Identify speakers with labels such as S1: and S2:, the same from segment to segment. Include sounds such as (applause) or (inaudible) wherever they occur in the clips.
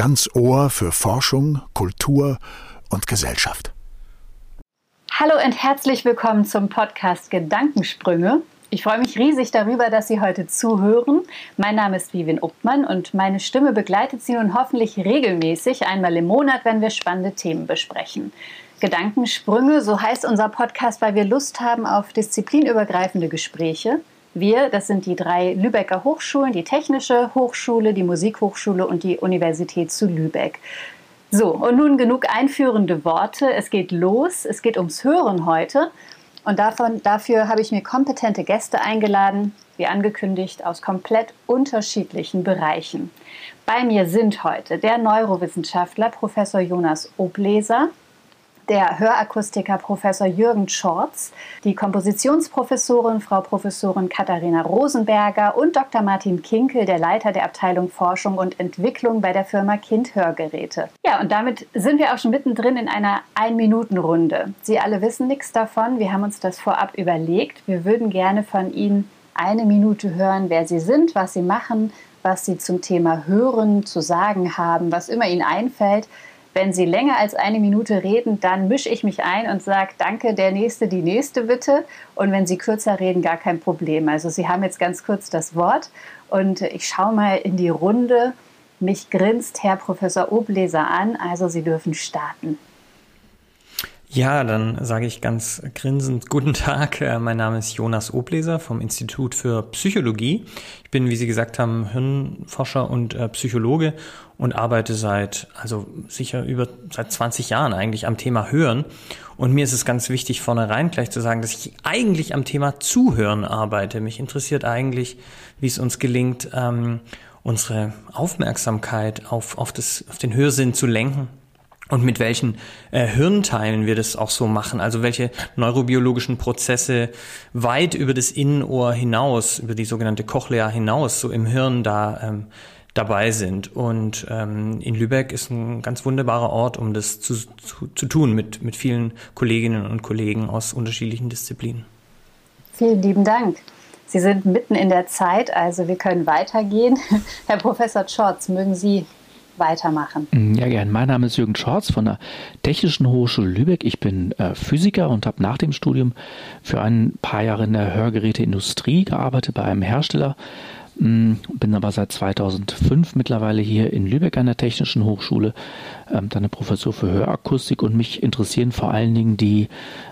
S1: ganz Ohr für Forschung, Kultur und Gesellschaft.
S2: Hallo und herzlich willkommen zum Podcast Gedankensprünge. Ich freue mich riesig darüber, dass Sie heute zuhören. Mein Name ist Vivian Uppmann und meine Stimme begleitet Sie nun hoffentlich regelmäßig einmal im Monat, wenn wir spannende Themen besprechen. Gedankensprünge, so heißt unser Podcast, weil wir Lust haben auf disziplinübergreifende Gespräche. Wir, das sind die drei Lübecker Hochschulen, die Technische Hochschule, die Musikhochschule und die Universität zu Lübeck. So, und nun genug einführende Worte. Es geht los. Es geht ums Hören heute. Und davon, dafür habe ich mir kompetente Gäste eingeladen, wie angekündigt, aus komplett unterschiedlichen Bereichen. Bei mir sind heute der Neurowissenschaftler Professor Jonas Obleser, der Hörakustiker Professor Jürgen Schorz, die Kompositionsprofessorin Frau Professorin Katharina Rosenberger und Dr. Martin Kinkel, der Leiter der Abteilung Forschung und Entwicklung bei der Firma Kind Hörgeräte. Ja, und damit sind wir auch schon mittendrin in einer Ein-Minuten-Runde. Sie alle wissen nichts davon. Wir haben uns das vorab überlegt. Wir würden gerne von Ihnen eine Minute hören, wer Sie sind, was Sie machen, was Sie zum Thema Hören zu sagen haben, was immer Ihnen einfällt. Wenn Sie länger als eine Minute reden, dann mische ich mich ein und sage, danke, der Nächste, die Nächste bitte. Und wenn Sie kürzer reden, gar kein Problem. Also Sie haben jetzt ganz kurz das Wort und ich schaue mal in die Runde. Mich grinst Herr Professor Obleser an, also Sie dürfen starten.
S3: Ja, dann sage ich ganz grinsend Guten Tag. Äh, mein Name ist Jonas Obleser vom Institut für Psychologie. Ich bin, wie Sie gesagt haben, Hirnforscher und äh, Psychologe und arbeite seit, also sicher über, seit 20 Jahren eigentlich am Thema Hören. Und mir ist es ganz wichtig, vornherein gleich zu sagen, dass ich eigentlich am Thema Zuhören arbeite. Mich interessiert eigentlich, wie es uns gelingt, ähm, unsere Aufmerksamkeit auf, auf, das, auf den Hörsinn zu lenken und mit welchen äh, Hirnteilen wir das auch so machen, also welche neurobiologischen Prozesse weit über das Innenohr hinaus, über die sogenannte Cochlea hinaus, so im Hirn da ähm, dabei sind. Und ähm, in Lübeck ist ein ganz wunderbarer Ort, um das zu, zu, zu tun mit, mit vielen Kolleginnen und Kollegen aus unterschiedlichen Disziplinen.
S2: Vielen lieben Dank. Sie sind mitten in der Zeit, also wir können weitergehen. (laughs) Herr Professor Schorz, mögen Sie weitermachen.
S4: Mm, ja, gern. Mein Name ist Jürgen Schorz von der Technischen Hochschule Lübeck. Ich bin äh, Physiker und habe nach dem Studium für ein paar Jahre in der Hörgeräteindustrie gearbeitet bei einem Hersteller. Mm, bin aber seit 2005 mittlerweile hier in Lübeck an der Technischen Hochschule, ähm, dann eine Professur für Hörakustik und mich interessieren vor allen Dingen die,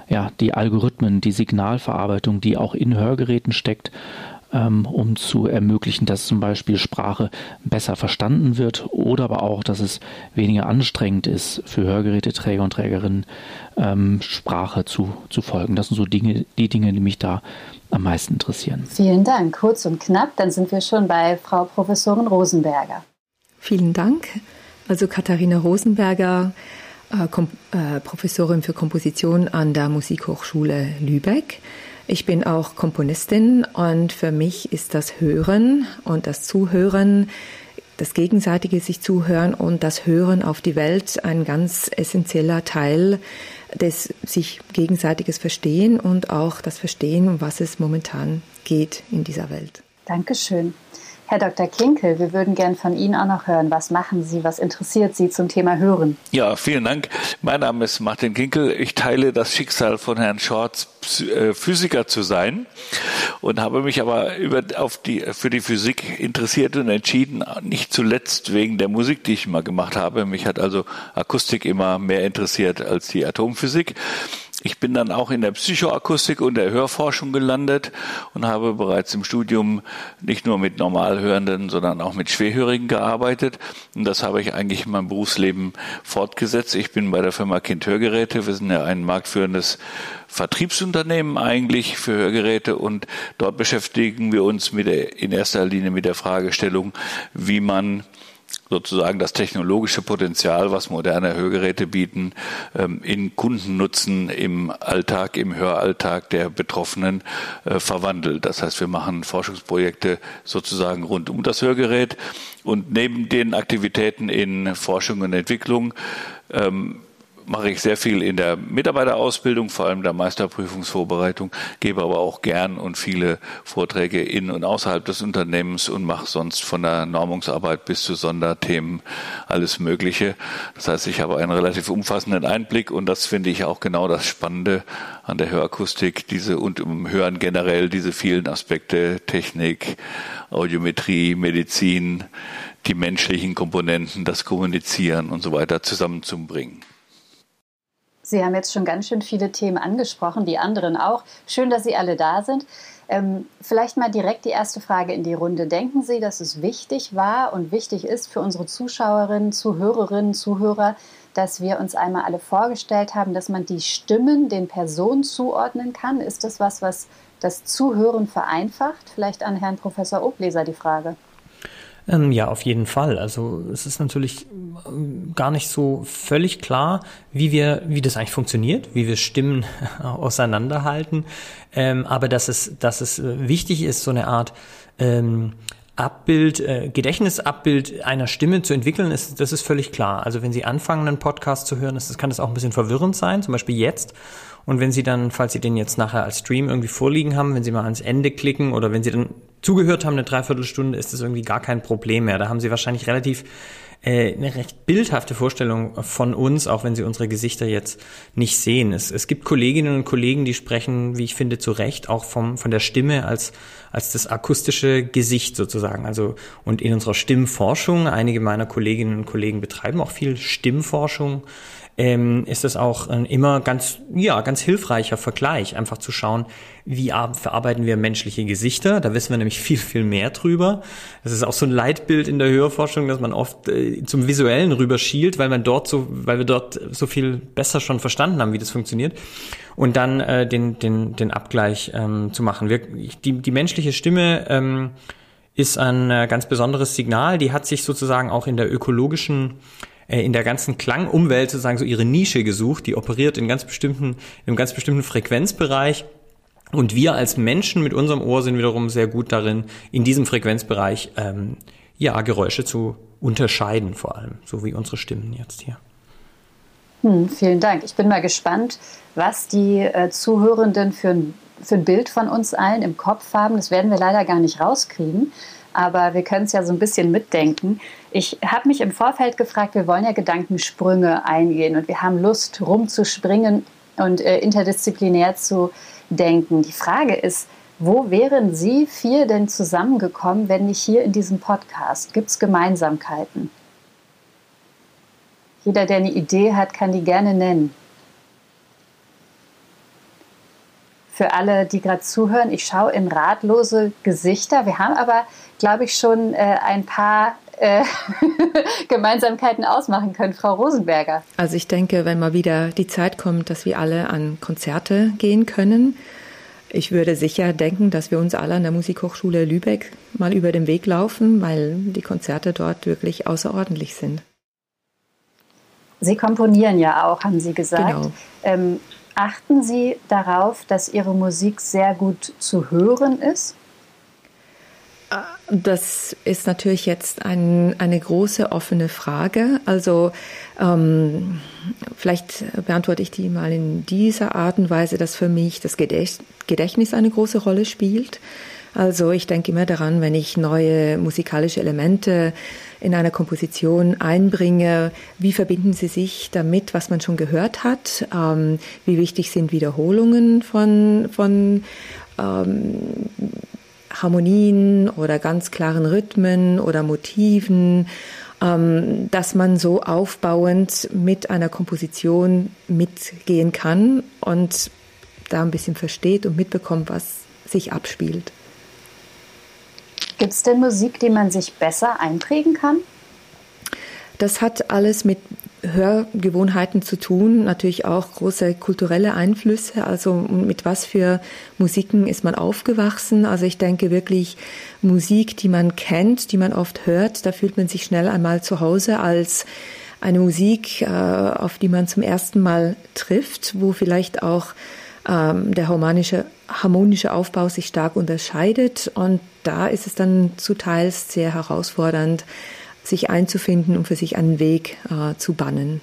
S4: ja, die Algorithmen, die Signalverarbeitung, die auch in Hörgeräten steckt ähm, um zu ermöglichen, dass zum Beispiel Sprache besser verstanden wird oder aber auch, dass es weniger anstrengend ist für Hörgeräteträger und Trägerinnen, ähm, Sprache zu, zu folgen. Das sind so Dinge, die Dinge, die mich da am meisten interessieren.
S2: Vielen Dank. Kurz und knapp, dann sind wir schon bei Frau Professorin Rosenberger.
S5: Vielen Dank. Also Katharina Rosenberger, äh, äh, Professorin für Komposition an der Musikhochschule Lübeck. Ich bin auch Komponistin und für mich ist das Hören und das Zuhören, das gegenseitige sich zuhören und das Hören auf die Welt ein ganz essentieller Teil des sich gegenseitiges Verstehen und auch das Verstehen, um was es momentan geht in dieser Welt.
S2: Dankeschön. Herr Dr. Kinkel, wir würden gern von Ihnen auch noch hören. Was machen Sie? Was interessiert Sie zum Thema Hören?
S6: Ja, vielen Dank. Mein Name ist Martin Kinkel. Ich teile das Schicksal von Herrn Schorz, äh, Physiker zu sein und habe mich aber über, auf die, für die Physik interessiert und entschieden, nicht zuletzt wegen der Musik, die ich mal gemacht habe. Mich hat also Akustik immer mehr interessiert als die Atomphysik. Ich bin dann auch in der Psychoakustik und der Hörforschung gelandet und habe bereits im Studium nicht nur mit Normalhörenden, sondern auch mit Schwerhörigen gearbeitet. Und das habe ich eigentlich in meinem Berufsleben fortgesetzt. Ich bin bei der Firma Kind Hörgeräte. Wir sind ja ein marktführendes Vertriebsunternehmen eigentlich für Hörgeräte und dort beschäftigen wir uns mit der, in erster Linie mit der Fragestellung, wie man sozusagen das technologische Potenzial, was moderne Hörgeräte bieten, ähm, in Kundennutzen im Alltag, im Höralltag der Betroffenen äh, verwandelt. Das heißt, wir machen Forschungsprojekte sozusagen rund um das Hörgerät und neben den Aktivitäten in Forschung und Entwicklung ähm, mache ich sehr viel in der Mitarbeiterausbildung, vor allem der Meisterprüfungsvorbereitung, gebe aber auch gern und viele Vorträge in und außerhalb des Unternehmens und mache sonst von der Normungsarbeit bis zu Sonderthemen alles Mögliche. Das heißt, ich habe einen relativ umfassenden Einblick und das finde ich auch genau das Spannende an der Hörakustik, diese und im Hören generell diese vielen Aspekte, Technik, Audiometrie, Medizin, die menschlichen Komponenten, das Kommunizieren und so weiter zusammenzubringen.
S2: Sie haben jetzt schon ganz schön viele Themen angesprochen, die anderen auch. Schön, dass Sie alle da sind. Ähm, vielleicht mal direkt die erste Frage in die Runde. Denken Sie, dass es wichtig war und wichtig ist für unsere Zuschauerinnen, Zuhörerinnen, Zuhörer, dass wir uns einmal alle vorgestellt haben, dass man die Stimmen den Personen zuordnen kann? Ist das was, was das Zuhören vereinfacht? Vielleicht an Herrn Professor Obleser die Frage.
S3: Ähm, ja, auf jeden Fall. Also es ist natürlich ähm, gar nicht so völlig klar, wie wir, wie das eigentlich funktioniert, wie wir Stimmen (laughs) auseinanderhalten. Ähm, aber dass es, dass es äh, wichtig ist, so eine Art ähm, Abbild, äh, Gedächtnisabbild einer Stimme zu entwickeln, ist, das ist völlig klar. Also wenn Sie anfangen, einen Podcast zu hören, ist, das kann das auch ein bisschen verwirrend sein, zum Beispiel jetzt. Und wenn Sie dann, falls Sie den jetzt nachher als Stream irgendwie vorliegen haben, wenn Sie mal ans Ende klicken oder wenn Sie dann zugehört haben, eine Dreiviertelstunde, ist das irgendwie gar kein Problem mehr. Da haben sie wahrscheinlich relativ äh, eine recht bildhafte Vorstellung von uns, auch wenn sie unsere Gesichter jetzt nicht sehen. Es, es gibt Kolleginnen und Kollegen, die sprechen, wie ich finde, zu Recht auch vom, von der Stimme als, als das akustische Gesicht sozusagen. Also, und in unserer Stimmforschung, einige meiner Kolleginnen und Kollegen betreiben auch viel Stimmforschung, ähm, ist es auch ein immer ganz, ja, ganz hilfreicher Vergleich, einfach zu schauen, wie verarbeiten wir menschliche Gesichter. Da wissen wir nämlich (laughs) viel, viel mehr drüber. Das ist auch so ein Leitbild in der Hörforschung, dass man oft äh, zum Visuellen rüberschielt, weil man dort so, weil wir dort so viel besser schon verstanden haben, wie das funktioniert. Und dann äh, den, den, den Abgleich ähm, zu machen. Wir, die, die menschliche Stimme ähm, ist ein äh, ganz besonderes Signal. Die hat sich sozusagen auch in der ökologischen äh, in der ganzen Klangumwelt sozusagen so ihre Nische gesucht. Die operiert in ganz bestimmten, in einem ganz bestimmten Frequenzbereich. Und wir als Menschen mit unserem Ohr sind wiederum sehr gut darin, in diesem Frequenzbereich ähm, ja Geräusche zu unterscheiden, vor allem, so wie unsere Stimmen jetzt hier.
S2: Hm, vielen Dank. Ich bin mal gespannt, was die äh, Zuhörenden für für ein Bild von uns allen im Kopf haben. Das werden wir leider gar nicht rauskriegen aber wir können es ja so ein bisschen mitdenken. Ich habe mich im Vorfeld gefragt, wir wollen ja Gedankensprünge eingehen und wir haben Lust, rumzuspringen und äh, interdisziplinär zu denken. Die Frage ist, wo wären Sie vier denn zusammengekommen, wenn nicht hier in diesem Podcast? Gibt es Gemeinsamkeiten? Jeder, der eine Idee hat, kann die gerne nennen. Für alle, die gerade zuhören, ich schaue in ratlose Gesichter. Wir haben aber glaube ich, schon äh, ein paar äh, (laughs) Gemeinsamkeiten ausmachen können, Frau Rosenberger.
S5: Also ich denke, wenn mal wieder die Zeit kommt, dass wir alle an Konzerte gehen können, ich würde sicher denken, dass wir uns alle an der Musikhochschule Lübeck mal über den Weg laufen, weil die Konzerte dort wirklich außerordentlich sind.
S2: Sie komponieren ja auch, haben Sie gesagt. Genau. Ähm, achten Sie darauf, dass Ihre Musik sehr gut zu hören ist?
S5: Das ist natürlich jetzt ein, eine große offene Frage. Also ähm, vielleicht beantworte ich die mal in dieser Art und Weise, dass für mich das Gedächtnis eine große Rolle spielt. Also ich denke immer daran, wenn ich neue musikalische Elemente in einer Komposition einbringe, wie verbinden sie sich damit, was man schon gehört hat? Ähm, wie wichtig sind Wiederholungen von, von ähm, Harmonien oder ganz klaren Rhythmen oder Motiven, ähm, dass man so aufbauend mit einer Komposition mitgehen kann und da ein bisschen versteht und mitbekommt, was sich abspielt.
S2: Gibt es denn Musik, die man sich besser einprägen kann?
S5: Das hat alles mit Hörgewohnheiten zu tun, natürlich auch große kulturelle Einflüsse, also mit was für Musiken ist man aufgewachsen. Also ich denke wirklich Musik, die man kennt, die man oft hört, da fühlt man sich schnell einmal zu Hause als eine Musik, äh, auf die man zum ersten Mal trifft, wo vielleicht auch ähm, der harmonische, harmonische Aufbau sich stark unterscheidet. Und da ist es dann zu teils sehr herausfordernd, sich einzufinden und für sich einen Weg äh, zu bannen.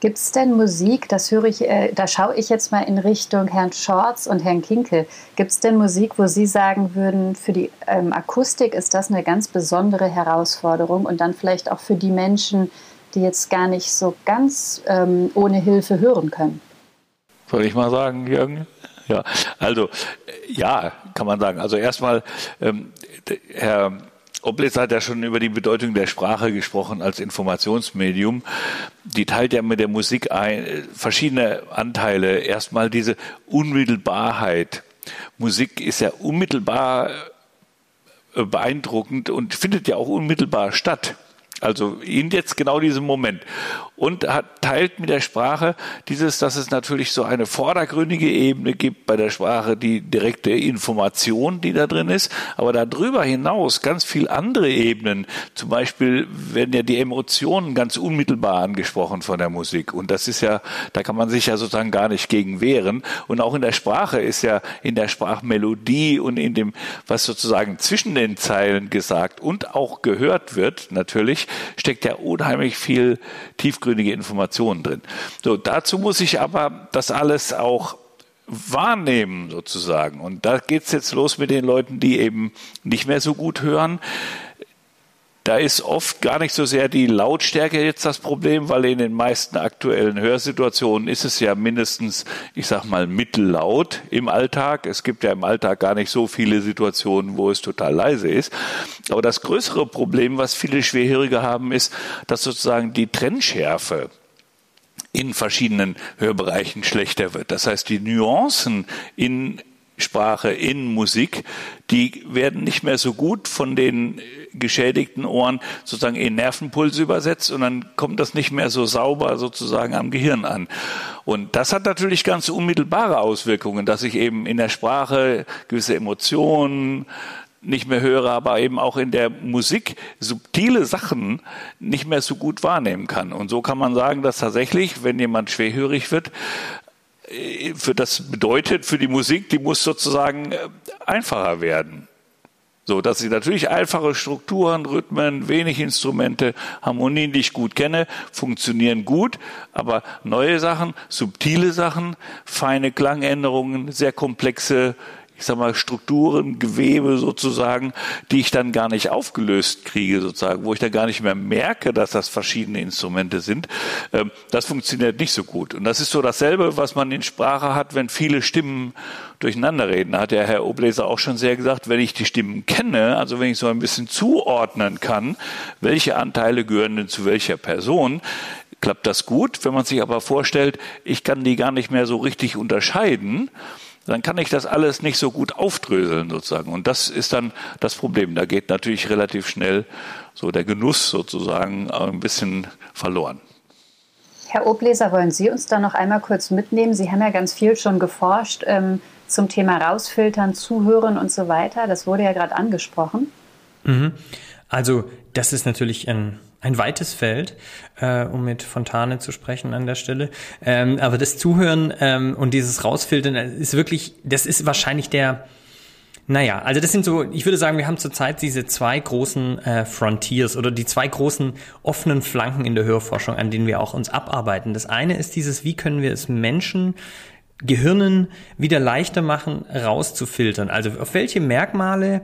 S2: Gibt es denn Musik, das höre ich, äh, da schaue ich jetzt mal in Richtung Herrn Schorz und Herrn Kinkel. Gibt es denn Musik, wo Sie sagen würden, für die ähm, Akustik ist das eine ganz besondere Herausforderung und dann vielleicht auch für die Menschen, die jetzt gar nicht so ganz ähm, ohne Hilfe hören können?
S6: Soll ich mal sagen, Jürgen? Ja, also ja, kann man sagen. Also erstmal, ähm, Herr Oblitz hat ja schon über die Bedeutung der Sprache gesprochen als Informationsmedium. Die teilt ja mit der Musik ein, verschiedene Anteile. Erstmal diese Unmittelbarheit. Musik ist ja unmittelbar äh, beeindruckend und findet ja auch unmittelbar statt. Also in jetzt genau diesem Moment. Und hat, teilt mit der Sprache dieses, dass es natürlich so eine vordergründige Ebene gibt bei der Sprache, die direkte Information, die da drin ist, aber darüber hinaus ganz viel andere Ebenen. Zum Beispiel werden ja die Emotionen ganz unmittelbar angesprochen von der Musik. Und das ist ja, da kann man sich ja sozusagen gar nicht gegen wehren. Und auch in der Sprache ist ja in der Sprachmelodie und in dem, was sozusagen zwischen den Zeilen gesagt und auch gehört wird, natürlich, steckt ja unheimlich viel tiefgründige Informationen drin. So, dazu muss ich aber das alles auch wahrnehmen sozusagen. Und da geht's jetzt los mit den Leuten, die eben nicht mehr so gut hören. Da ist oft gar nicht so sehr die Lautstärke jetzt das Problem, weil in den meisten aktuellen Hörsituationen ist es ja mindestens, ich sag mal, mittellaut im Alltag. Es gibt ja im Alltag gar nicht so viele Situationen, wo es total leise ist. Aber das größere Problem, was viele Schwerhörige haben, ist, dass sozusagen die Trennschärfe in verschiedenen Hörbereichen schlechter wird. Das heißt, die Nuancen in Sprache, in Musik, die werden nicht mehr so gut von den geschädigten Ohren sozusagen in Nervenpulse übersetzt und dann kommt das nicht mehr so sauber sozusagen am Gehirn an. Und das hat natürlich ganz unmittelbare Auswirkungen, dass ich eben in der Sprache gewisse Emotionen, nicht mehr höre, aber eben auch in der Musik subtile Sachen nicht mehr so gut wahrnehmen kann. Und so kann man sagen, dass tatsächlich, wenn jemand schwerhörig wird, für das bedeutet für die Musik, die muss sozusagen äh, einfacher werden. So, dass sie natürlich einfache Strukturen, Rhythmen, wenig Instrumente, Harmonien, die ich gut kenne, funktionieren gut, aber neue Sachen, subtile Sachen, feine Klangänderungen, sehr komplexe ich sag mal, Strukturen, Gewebe sozusagen, die ich dann gar nicht aufgelöst kriege, sozusagen, wo ich dann gar nicht mehr merke, dass das verschiedene Instrumente sind. Ähm, das funktioniert nicht so gut. Und das ist so dasselbe, was man in Sprache hat, wenn viele Stimmen durcheinander reden. Da hat ja Herr Obleser auch schon sehr gesagt, wenn ich die Stimmen kenne, also wenn ich so ein bisschen zuordnen kann, welche Anteile gehören denn zu welcher Person, klappt das gut. Wenn man sich aber vorstellt, ich kann die gar nicht mehr so richtig unterscheiden, dann kann ich das alles nicht so gut aufdröseln sozusagen. Und das ist dann das Problem. Da geht natürlich relativ schnell so der Genuss sozusagen ein bisschen verloren.
S2: Herr Obleser, wollen Sie uns da noch einmal kurz mitnehmen? Sie haben ja ganz viel schon geforscht ähm, zum Thema Rausfiltern, Zuhören und so weiter. Das wurde ja gerade angesprochen.
S3: Mhm. Also das ist natürlich ein ein weites Feld, äh, um mit Fontane zu sprechen an der Stelle. Ähm, aber das Zuhören ähm, und dieses Rausfiltern ist wirklich, das ist wahrscheinlich der, naja, also das sind so, ich würde sagen, wir haben zurzeit diese zwei großen äh, Frontiers oder die zwei großen offenen Flanken in der Hörforschung, an denen wir auch uns abarbeiten. Das eine ist dieses, wie können wir es Menschen Gehirnen wieder leichter machen, rauszufiltern. Also auf welche Merkmale,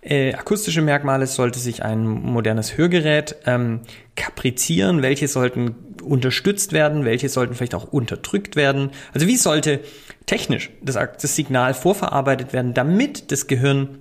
S3: äh, akustische Merkmale sollte sich ein modernes Hörgerät ähm, kaprizieren, welche sollten unterstützt werden, welche sollten vielleicht auch unterdrückt werden. Also wie sollte technisch das, das Signal vorverarbeitet werden, damit das Gehirn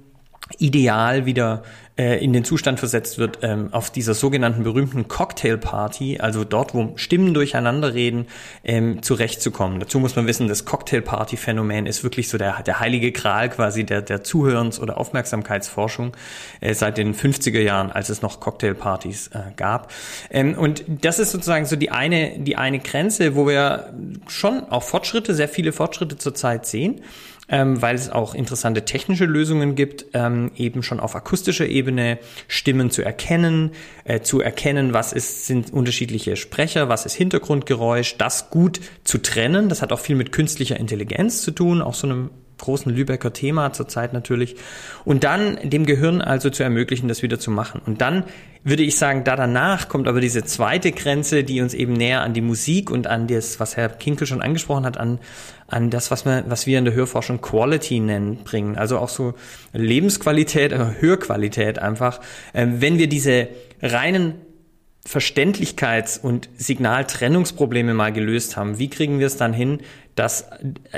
S3: ideal wieder äh, in den Zustand versetzt wird, ähm, auf dieser sogenannten berühmten Cocktail-Party, also dort, wo Stimmen durcheinander reden, ähm, zurechtzukommen. Dazu muss man wissen, das Cocktail-Party-Phänomen ist wirklich so der, der heilige Gral quasi der, der Zuhörens- oder Aufmerksamkeitsforschung äh, seit den 50er Jahren, als es noch Cocktail-Partys äh, gab. Ähm, und das ist sozusagen so die eine, die eine Grenze, wo wir schon auch Fortschritte, sehr viele Fortschritte zurzeit sehen ähm, weil es auch interessante technische Lösungen gibt, ähm, eben schon auf akustischer Ebene Stimmen zu erkennen, äh, zu erkennen, was ist, sind unterschiedliche Sprecher, was ist Hintergrundgeräusch, das gut zu trennen. Das hat auch viel mit künstlicher Intelligenz zu tun, auch so einem großen Lübecker Thema zurzeit natürlich. Und dann dem Gehirn also zu ermöglichen, das wieder zu machen. Und dann würde ich sagen, da danach kommt aber diese zweite Grenze, die uns eben näher an die Musik und an das, was Herr Kinkel schon angesprochen hat, an, an das, was, man, was wir in der Hörforschung Quality nennen, bringen. Also auch so Lebensqualität, Hörqualität einfach. Ähm, wenn wir diese reinen Verständlichkeits- und Signaltrennungsprobleme mal gelöst haben, wie kriegen wir es dann hin, dass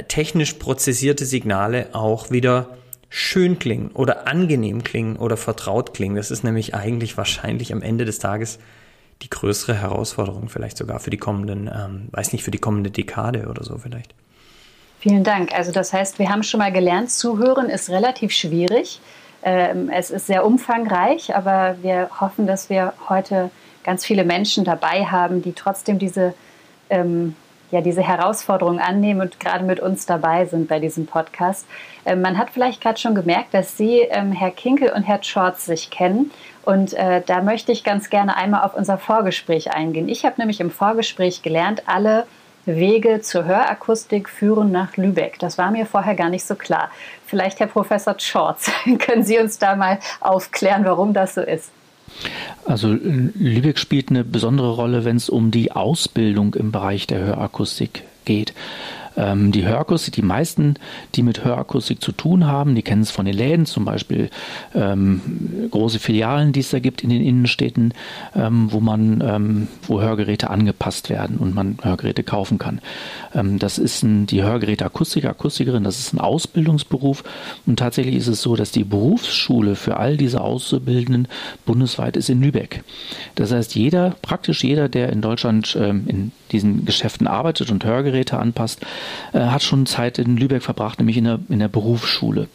S3: technisch prozessierte Signale auch wieder schön klingen oder angenehm klingen oder vertraut klingen? Das ist nämlich eigentlich wahrscheinlich am Ende des Tages die größere Herausforderung, vielleicht sogar für die kommenden, ähm, weiß nicht, für die kommende Dekade oder so vielleicht.
S2: Vielen Dank. Also das heißt, wir haben schon mal gelernt, zuhören ist relativ schwierig. Ähm, es ist sehr umfangreich, aber wir hoffen, dass wir heute ganz viele Menschen dabei haben, die trotzdem diese, ähm, ja, diese Herausforderung annehmen und gerade mit uns dabei sind bei diesem Podcast. Ähm, man hat vielleicht gerade schon gemerkt, dass Sie, ähm, Herr Kinkel und Herr Schorz, sich kennen. Und äh, da möchte ich ganz gerne einmal auf unser Vorgespräch eingehen. Ich habe nämlich im Vorgespräch gelernt, alle Wege zur Hörakustik führen nach Lübeck. Das war mir vorher gar nicht so klar. Vielleicht, Herr Professor Schorz, (laughs) können Sie uns da mal aufklären, warum das so ist?
S4: Also Lübeck spielt eine besondere Rolle, wenn es um die Ausbildung im Bereich der Hörakustik geht. Ähm, die Hörakustik, die meisten, die mit Hörakustik zu tun haben, die kennen es von den Läden, zum Beispiel ähm, große Filialen, die es da gibt in den Innenstädten, ähm, wo man, ähm, wo Hörgeräte angepasst werden und man Hörgeräte kaufen kann. Ähm, das ist ein, die Hörgeräteakustiker, Akustikerin, das ist ein Ausbildungsberuf und tatsächlich ist es so, dass die Berufsschule für all diese Auszubildenden bundesweit ist in Lübeck. Das heißt, jeder, praktisch jeder, der in Deutschland ähm, in diesen Geschäften arbeitet und Hörgeräte anpasst, äh, hat schon Zeit in Lübeck verbracht, nämlich in der, in der Berufsschule.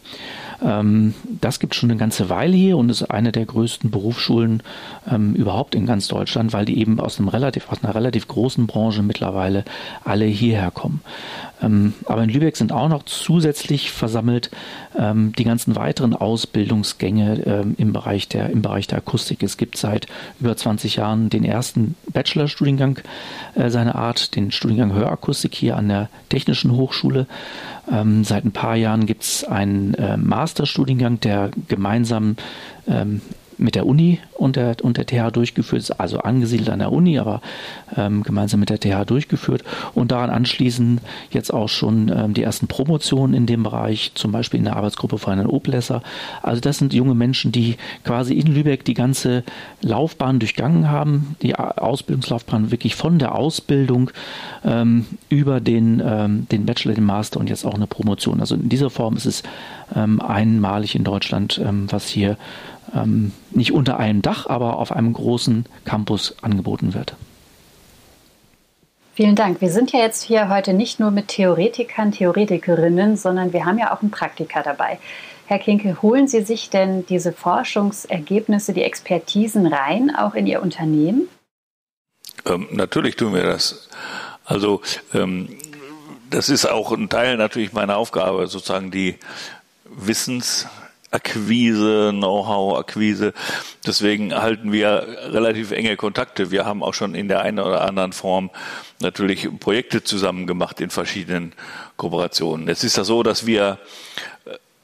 S4: Ähm, das gibt schon eine ganze Weile hier und ist eine der größten Berufsschulen ähm, überhaupt in ganz Deutschland, weil die eben aus, einem relativ, aus einer relativ großen Branche mittlerweile alle hierher kommen. Ähm, aber in Lübeck sind auch noch zusätzlich versammelt ähm, die ganzen weiteren Ausbildungsgänge ähm, im, Bereich der, im Bereich der Akustik. Es gibt seit über 20 Jahren den ersten Bachelorstudiengang äh, seiner Art, den Studiengang Hörakustik hier an der Technischen Hochschule. Ähm, seit ein paar Jahren gibt es einen äh, Masterstudiengang, der gemeinsam ähm, mit der Uni und der, und der TH durchgeführt, also angesiedelt an der Uni, aber ähm, gemeinsam mit der TH durchgeführt und daran anschließend jetzt auch schon ähm, die ersten Promotionen in dem Bereich, zum Beispiel in der Arbeitsgruppe von Herrn Oblesser. Also das sind junge Menschen, die quasi in Lübeck die ganze Laufbahn durchgangen haben, die Ausbildungslaufbahn wirklich von der Ausbildung ähm, über den, ähm, den Bachelor, den Master und jetzt auch eine Promotion. Also in dieser Form ist es ähm, einmalig in Deutschland, ähm, was hier ähm, nicht unter einem Dach, aber auf einem großen Campus angeboten wird.
S2: Vielen Dank. Wir sind ja jetzt hier heute nicht nur mit Theoretikern, Theoretikerinnen, sondern wir haben ja auch einen Praktiker dabei. Herr Kinkel, holen Sie sich denn diese Forschungsergebnisse, die Expertisen rein, auch in Ihr Unternehmen?
S6: Ähm, natürlich tun wir das. Also ähm, das ist auch ein Teil natürlich meiner Aufgabe, sozusagen die Wissens Akquise, Know-how-Akquise. Deswegen halten wir relativ enge Kontakte. Wir haben auch schon in der einen oder anderen Form natürlich Projekte zusammen gemacht in verschiedenen Kooperationen. Jetzt ist das so, dass wir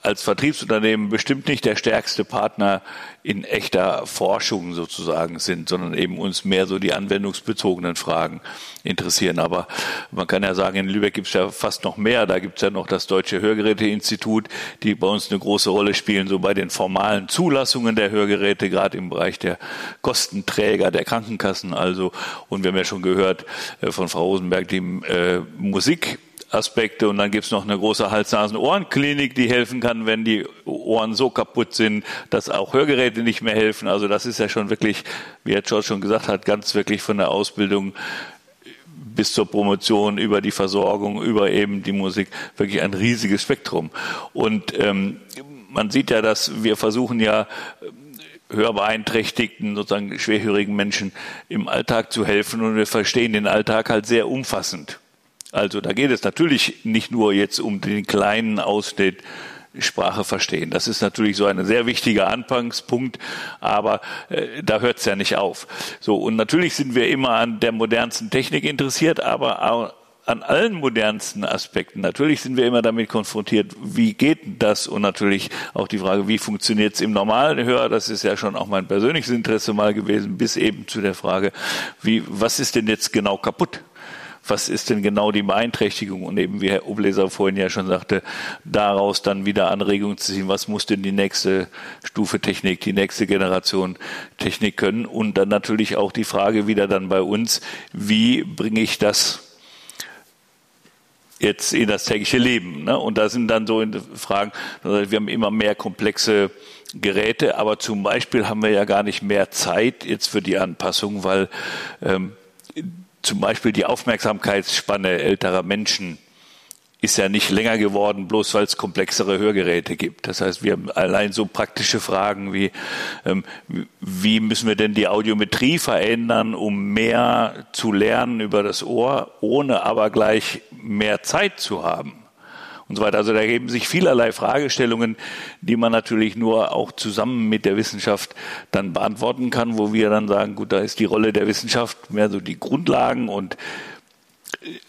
S6: als Vertriebsunternehmen bestimmt nicht der stärkste Partner in echter Forschung sozusagen sind, sondern eben uns mehr so die anwendungsbezogenen Fragen interessieren. Aber man kann ja sagen, in Lübeck gibt es ja fast noch mehr. Da gibt es ja noch das Deutsche Hörgeräteinstitut, die bei uns eine große Rolle spielen, so bei den formalen Zulassungen der Hörgeräte, gerade im Bereich der Kostenträger, der Krankenkassen also. Und wir haben ja schon gehört äh, von Frau Rosenberg, die äh, Musik Aspekte und dann gibt's noch eine große Hals-Nasen-Ohren-Klinik, die helfen kann, wenn die Ohren so kaputt sind, dass auch Hörgeräte nicht mehr helfen. Also das ist ja schon wirklich, wie Herr George schon gesagt hat, ganz wirklich von der Ausbildung bis zur Promotion, über die Versorgung, über eben die Musik, wirklich ein riesiges Spektrum. Und ähm, man sieht ja, dass wir versuchen ja hörbeeinträchtigten, sozusagen schwerhörigen Menschen im Alltag zu helfen und wir verstehen den Alltag halt sehr umfassend. Also da geht es natürlich nicht nur jetzt um den kleinen Ausschnitt Sprache verstehen. Das ist natürlich so ein sehr wichtiger Anfangspunkt, aber äh, da hört es ja nicht auf. So und natürlich sind wir immer an der modernsten Technik interessiert, aber an allen modernsten Aspekten. Natürlich sind wir immer damit konfrontiert, wie geht das? Und natürlich auch die Frage, wie funktioniert es im normalen Hörer? Das ist ja schon auch mein persönliches Interesse mal gewesen, bis eben zu der Frage, wie, was ist denn jetzt genau kaputt? Was ist denn genau die Beeinträchtigung und eben wie Herr Obleser vorhin ja schon sagte, daraus dann wieder Anregungen zu ziehen, was muss denn die nächste Stufe Technik, die nächste Generation Technik können und dann natürlich auch die Frage wieder dann bei uns, wie bringe ich das jetzt in das tägliche Leben. Ne? Und da sind dann so Fragen, wir haben immer mehr komplexe Geräte, aber zum Beispiel haben wir ja gar nicht mehr Zeit jetzt für die Anpassung, weil ähm, zum Beispiel die Aufmerksamkeitsspanne älterer Menschen ist ja nicht länger geworden, bloß weil es komplexere Hörgeräte gibt. Das heißt, wir haben allein so praktische Fragen wie, ähm, wie müssen wir denn die Audiometrie verändern, um mehr zu lernen über das Ohr, ohne aber gleich mehr Zeit zu haben und so weiter. Also da ergeben sich vielerlei Fragestellungen, die man natürlich nur auch zusammen mit der Wissenschaft dann beantworten kann, wo wir dann sagen, gut, da ist die Rolle der Wissenschaft mehr so die Grundlagen und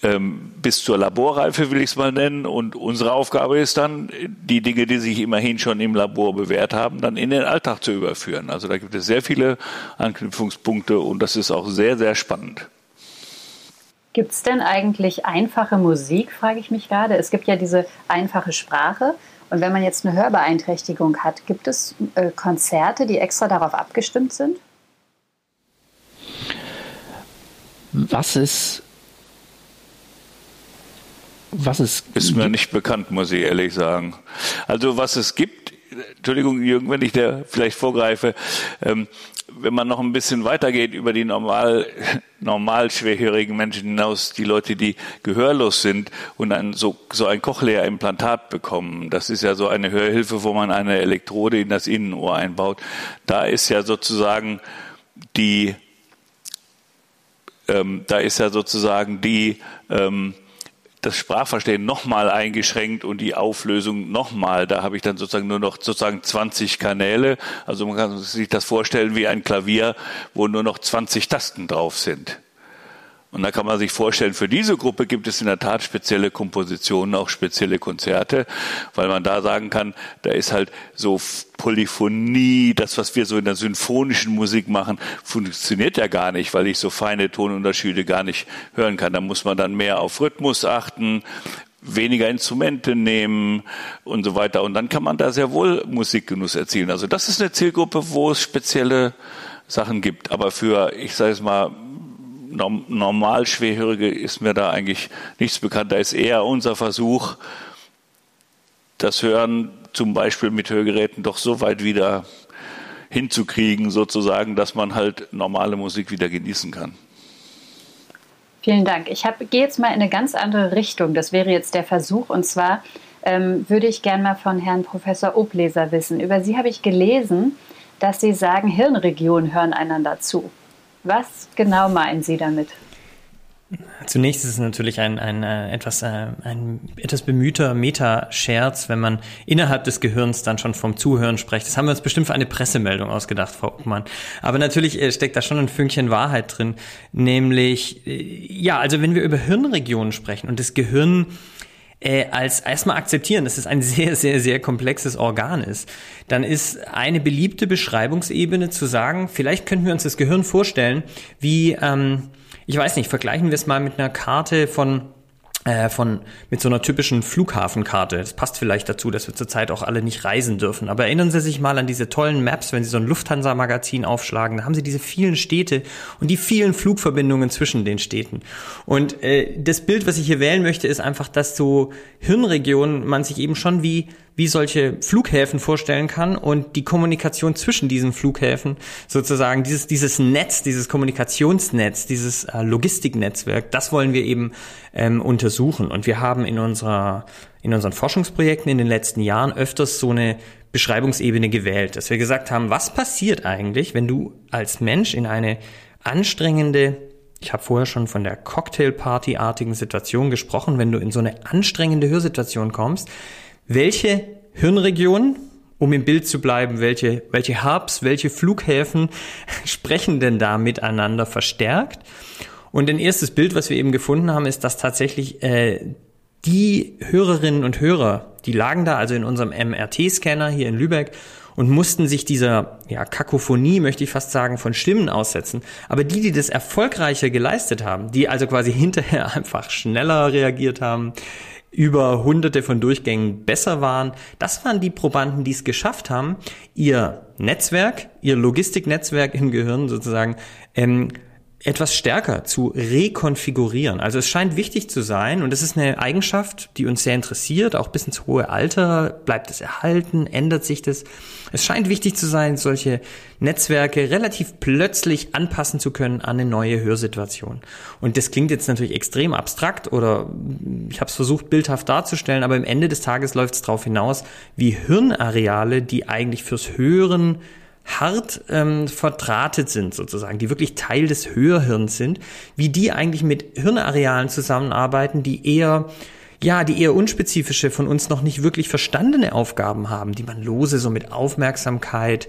S6: ähm, bis zur Laborreife will ich es mal nennen. Und unsere Aufgabe ist dann, die Dinge, die sich immerhin schon im Labor bewährt haben, dann in den Alltag zu überführen. Also da gibt es sehr viele Anknüpfungspunkte und das ist auch sehr, sehr spannend.
S2: Gibt es denn eigentlich einfache Musik, frage ich mich gerade. Es gibt ja diese einfache Sprache. Und wenn man jetzt eine Hörbeeinträchtigung hat, gibt es äh, Konzerte, die extra darauf abgestimmt sind?
S6: Was ist was es ist mir nicht bekannt, muss ich ehrlich sagen. Also was es gibt, Entschuldigung, Jürgen, wenn ich da vielleicht vorgreife, ähm, wenn man noch ein bisschen weitergeht über die normal, normal schwerhörigen Menschen hinaus, die Leute, die gehörlos sind und ein, so, so ein Cochlea-Implantat bekommen, das ist ja so eine Hörhilfe, wo man eine Elektrode in das Innenohr einbaut. Da ist ja sozusagen die, ähm, da ist ja sozusagen die, ähm, das Sprachverstehen nochmal eingeschränkt und die Auflösung nochmal. Da habe ich dann sozusagen nur noch sozusagen 20 Kanäle. Also man kann sich das vorstellen wie ein Klavier, wo nur noch 20 Tasten drauf sind. Und da kann man sich vorstellen, für diese Gruppe gibt es in der Tat spezielle Kompositionen, auch spezielle Konzerte, weil man da sagen kann, da ist halt so Polyphonie, das, was wir so in der symphonischen Musik machen, funktioniert ja gar nicht, weil ich so feine Tonunterschiede gar nicht hören kann. Da muss man dann mehr auf Rhythmus achten, weniger Instrumente nehmen und so weiter. Und dann kann man da sehr wohl Musikgenuss erzielen. Also das ist eine Zielgruppe, wo es spezielle Sachen gibt. Aber für, ich sage es mal, normal Schwerhörige ist mir da eigentlich nichts bekannt. Da ist eher unser Versuch, das Hören zum Beispiel mit Hörgeräten doch so weit wieder hinzukriegen, sozusagen, dass man halt normale Musik wieder genießen kann.
S2: Vielen Dank. Ich gehe jetzt mal in eine ganz andere Richtung. Das wäre jetzt der Versuch. Und zwar ähm, würde ich gerne mal von Herrn Professor Obleser wissen. Über Sie habe ich gelesen, dass Sie sagen, Hirnregionen hören einander zu. Was genau meinen Sie damit?
S3: Zunächst ist es natürlich ein, ein, ein äh, etwas, äh, ein etwas bemühter Metascherz, wenn man innerhalb des Gehirns dann schon vom Zuhören spricht. Das haben wir uns bestimmt für eine Pressemeldung ausgedacht, Frau Obmann. Aber natürlich äh, steckt da schon ein Fünkchen Wahrheit drin. Nämlich, ja, also wenn wir über Hirnregionen sprechen und das Gehirn äh, als erstmal akzeptieren, dass es ein (laughs) sehr, sehr, sehr komplexes Organ ist, dann ist eine beliebte Beschreibungsebene zu sagen, vielleicht könnten wir uns das Gehirn vorstellen, wie, ähm, ich weiß nicht, vergleichen wir es mal mit einer Karte von von mit so einer typischen Flughafenkarte. Das passt vielleicht dazu, dass wir zurzeit auch alle nicht reisen dürfen. Aber erinnern Sie sich mal an diese tollen Maps, wenn Sie so ein Lufthansa-Magazin aufschlagen. Da haben Sie diese vielen Städte und die vielen Flugverbindungen zwischen den Städten. Und äh, das Bild, was ich hier wählen möchte, ist einfach, dass so Hirnregionen man sich eben schon wie wie solche Flughäfen vorstellen kann und die Kommunikation zwischen diesen Flughäfen sozusagen dieses dieses Netz, dieses Kommunikationsnetz, dieses äh, Logistiknetzwerk, das wollen wir eben ähm, untersuchen. Und wir haben in unserer in unseren Forschungsprojekten in den letzten Jahren öfters so eine Beschreibungsebene gewählt, dass wir gesagt haben, was passiert eigentlich, wenn du als Mensch in eine anstrengende ich habe vorher schon von der Cocktailparty-artigen Situation gesprochen, wenn du in so eine anstrengende Hörsituation kommst, welche Hirnregionen, um im Bild zu bleiben, welche, welche Hubs, welche Flughäfen (laughs) sprechen denn da miteinander verstärkt? Und ein erstes Bild, was wir eben gefunden haben, ist, dass tatsächlich äh, die Hörerinnen und Hörer, die lagen da also in unserem MRT-Scanner hier in Lübeck und mussten sich dieser ja, Kakophonie, möchte ich fast sagen, von Stimmen aussetzen. Aber die, die das erfolgreicher geleistet haben, die also quasi hinterher (laughs) einfach schneller reagiert haben, über hunderte von Durchgängen besser waren, das waren die Probanden, die es geschafft haben, ihr Netzwerk, ihr Logistiknetzwerk im Gehirn sozusagen ähm, etwas stärker zu rekonfigurieren. Also es scheint wichtig zu sein und es ist eine Eigenschaft, die uns sehr interessiert, auch bis ins hohe Alter bleibt es erhalten, ändert sich das. Es scheint wichtig zu sein, solche Netzwerke relativ plötzlich anpassen zu können an eine neue Hörsituation. Und das klingt jetzt natürlich extrem abstrakt oder ich habe es versucht bildhaft darzustellen, aber im Ende des Tages läuft es darauf hinaus, wie Hirnareale, die eigentlich fürs Hören hart ähm, verdrahtet sind sozusagen, die wirklich Teil des Hörhirns sind, wie die eigentlich mit Hirnarealen zusammenarbeiten, die eher ja, die eher unspezifische, von uns noch nicht wirklich verstandene Aufgaben haben, die man lose so mit Aufmerksamkeit,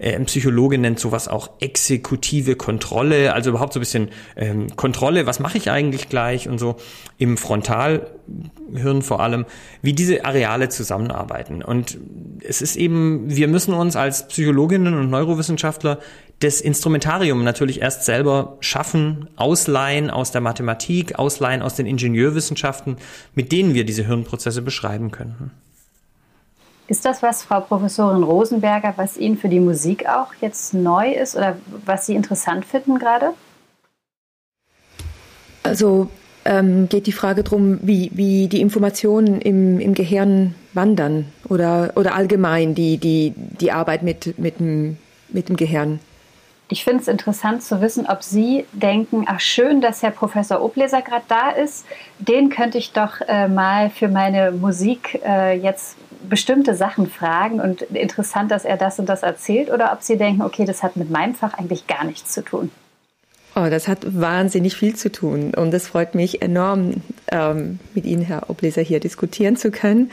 S3: ein Psychologe nennt sowas auch exekutive Kontrolle, also überhaupt so ein bisschen ähm, Kontrolle, was mache ich eigentlich gleich und so im Frontalhirn vor allem, wie diese Areale zusammenarbeiten. Und es ist eben, wir müssen uns als Psychologinnen und Neurowissenschaftler das Instrumentarium natürlich erst selber schaffen, ausleihen aus der Mathematik, ausleihen aus den Ingenieurwissenschaften, mit denen wir diese Hirnprozesse beschreiben könnten.
S2: Ist das was, Frau Professorin Rosenberger, was Ihnen für die Musik auch jetzt neu ist oder was Sie interessant finden gerade?
S5: Also ähm, geht die Frage darum, wie, wie die Informationen im, im Gehirn wandern oder, oder allgemein die, die, die Arbeit mit, mit, dem, mit dem Gehirn.
S2: Ich finde es interessant zu wissen, ob Sie denken, ach schön, dass Herr Professor Obleser gerade da ist. Den könnte ich doch äh, mal für meine Musik äh, jetzt bestimmte Sachen fragen und interessant, dass er das und das erzählt oder ob Sie denken, okay, das hat mit meinem Fach eigentlich gar nichts zu tun?
S5: Oh, das hat wahnsinnig viel zu tun und es freut mich enorm, ähm, mit Ihnen, Herr Obleser, hier diskutieren zu können.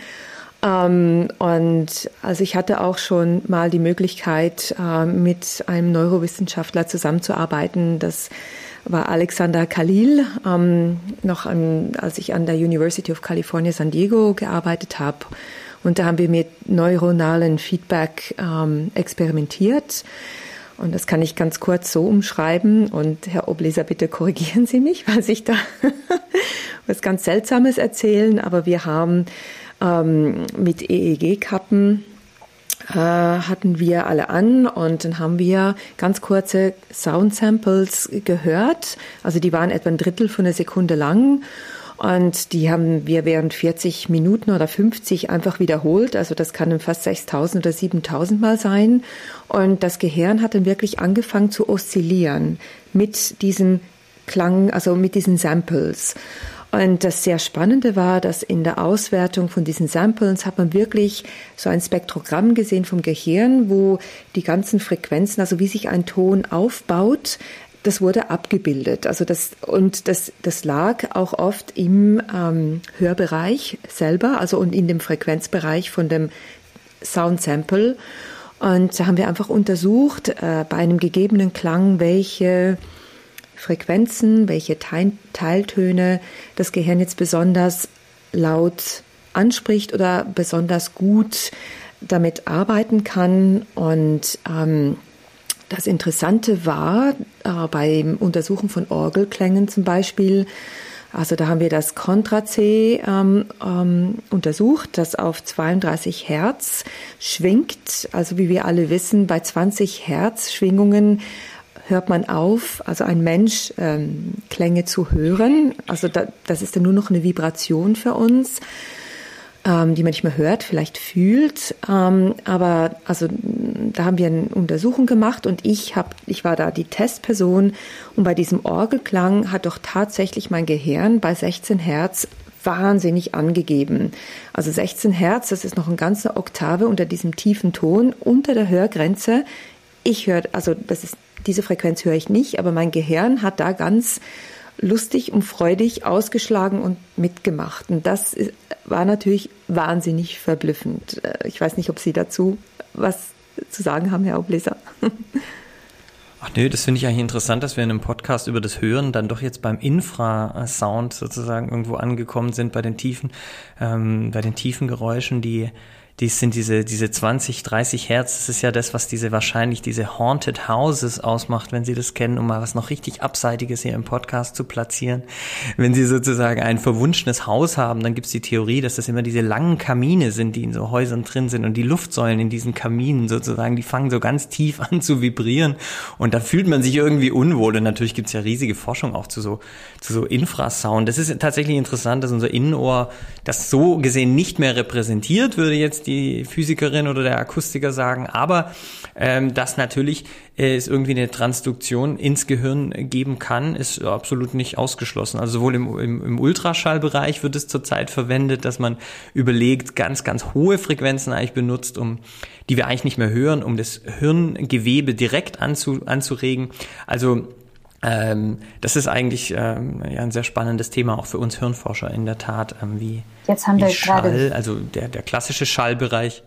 S5: Ähm, und also ich hatte auch schon mal die Möglichkeit, äh, mit einem Neurowissenschaftler zusammenzuarbeiten. Das war Alexander Khalil, ähm, noch an, als ich an der University of California San Diego gearbeitet habe. Und da haben wir mit neuronalen Feedback ähm, experimentiert. Und das kann ich ganz kurz so umschreiben. Und Herr Obleser, bitte korrigieren Sie mich, (laughs) weil ich da (laughs) was ganz Seltsames erzählen. Aber wir haben ähm, mit EEG-Kappen äh, hatten wir alle an und dann haben wir ganz kurze Sound Samples gehört. Also die waren etwa ein Drittel von einer Sekunde lang und die haben wir während 40 Minuten oder 50 einfach wiederholt. Also das kann dann fast 6000 oder 7000 Mal sein. Und das Gehirn hat dann wirklich angefangen zu oszillieren mit diesem Klang, also mit diesen Samples. Und das sehr Spannende war, dass in der Auswertung von diesen Samples hat man wirklich so ein Spektrogramm gesehen vom Gehirn, wo die ganzen Frequenzen, also wie sich ein Ton aufbaut, das wurde abgebildet. Also das, und das, das lag auch oft im ähm, Hörbereich selber, also und in dem Frequenzbereich von dem Sound Sample. Und da haben wir einfach untersucht, äh, bei einem gegebenen Klang, welche Frequenzen, welche Teil Teiltöne das Gehirn jetzt besonders laut anspricht oder besonders gut damit arbeiten kann. Und ähm, das Interessante war äh, beim Untersuchen von Orgelklängen zum Beispiel, also da haben wir das Contra C ähm, ähm, untersucht, das auf 32 Hertz schwingt. Also wie wir alle wissen, bei 20 Hertz Schwingungen hört man auf, also ein Mensch ähm, Klänge zu hören. Also da, das ist dann nur noch eine Vibration für uns ähm, die man nicht mehr hört, vielleicht fühlt. Ähm, aber also da haben wir eine Untersuchung gemacht und ich habe, ich war da die Testperson und bei diesem Orgelklang hat doch tatsächlich mein Gehirn bei 16 Hertz wahnsinnig angegeben. Also 16 Hertz, das ist noch eine ganze Oktave unter diesem tiefen Ton, unter der Hörgrenze. Ich höre, also das ist, diese Frequenz höre ich nicht, aber mein Gehirn hat da ganz lustig und freudig ausgeschlagen und mitgemacht. Und das war natürlich wahnsinnig verblüffend. Äh, ich weiß nicht, ob Sie dazu was zu sagen haben, Herr Obleser. (laughs)
S3: Ach nö, das finde ich eigentlich interessant, dass wir in einem Podcast über das Hören dann doch jetzt beim Infrasound sozusagen irgendwo angekommen sind bei den tiefen, ähm, bei den tiefen Geräuschen, die die sind diese, diese 20, 30 Hertz, das ist ja das, was diese wahrscheinlich diese Haunted Houses ausmacht, wenn Sie das kennen, um mal was noch richtig Abseitiges hier im Podcast zu platzieren. Wenn Sie sozusagen ein verwunschenes Haus haben, dann gibt es die Theorie, dass das immer diese langen Kamine sind, die in so Häusern drin sind und die Luftsäulen in diesen Kaminen sozusagen, die fangen so ganz tief (laughs) an zu vibrieren und da fühlt man sich irgendwie unwohl und natürlich gibt es ja riesige Forschung auch zu so, zu so Infrasound. Das ist tatsächlich interessant, dass unser Innenohr das so gesehen nicht mehr repräsentiert, würde jetzt die Physikerin oder der Akustiker sagen, aber ähm, dass natürlich äh, es irgendwie eine Transduktion ins Gehirn geben kann, ist absolut nicht ausgeschlossen. Also sowohl im, im, im Ultraschallbereich wird es zurzeit verwendet, dass man überlegt, ganz, ganz hohe Frequenzen eigentlich benutzt, um die wir eigentlich nicht mehr hören, um das Hirngewebe direkt anzu, anzuregen. Also ähm, das ist eigentlich ähm, ja, ein sehr spannendes Thema auch für uns Hirnforscher in der Tat, ähm, wie,
S2: Jetzt haben
S3: wie
S2: wir
S3: Schall, also der, der klassische Schallbereich,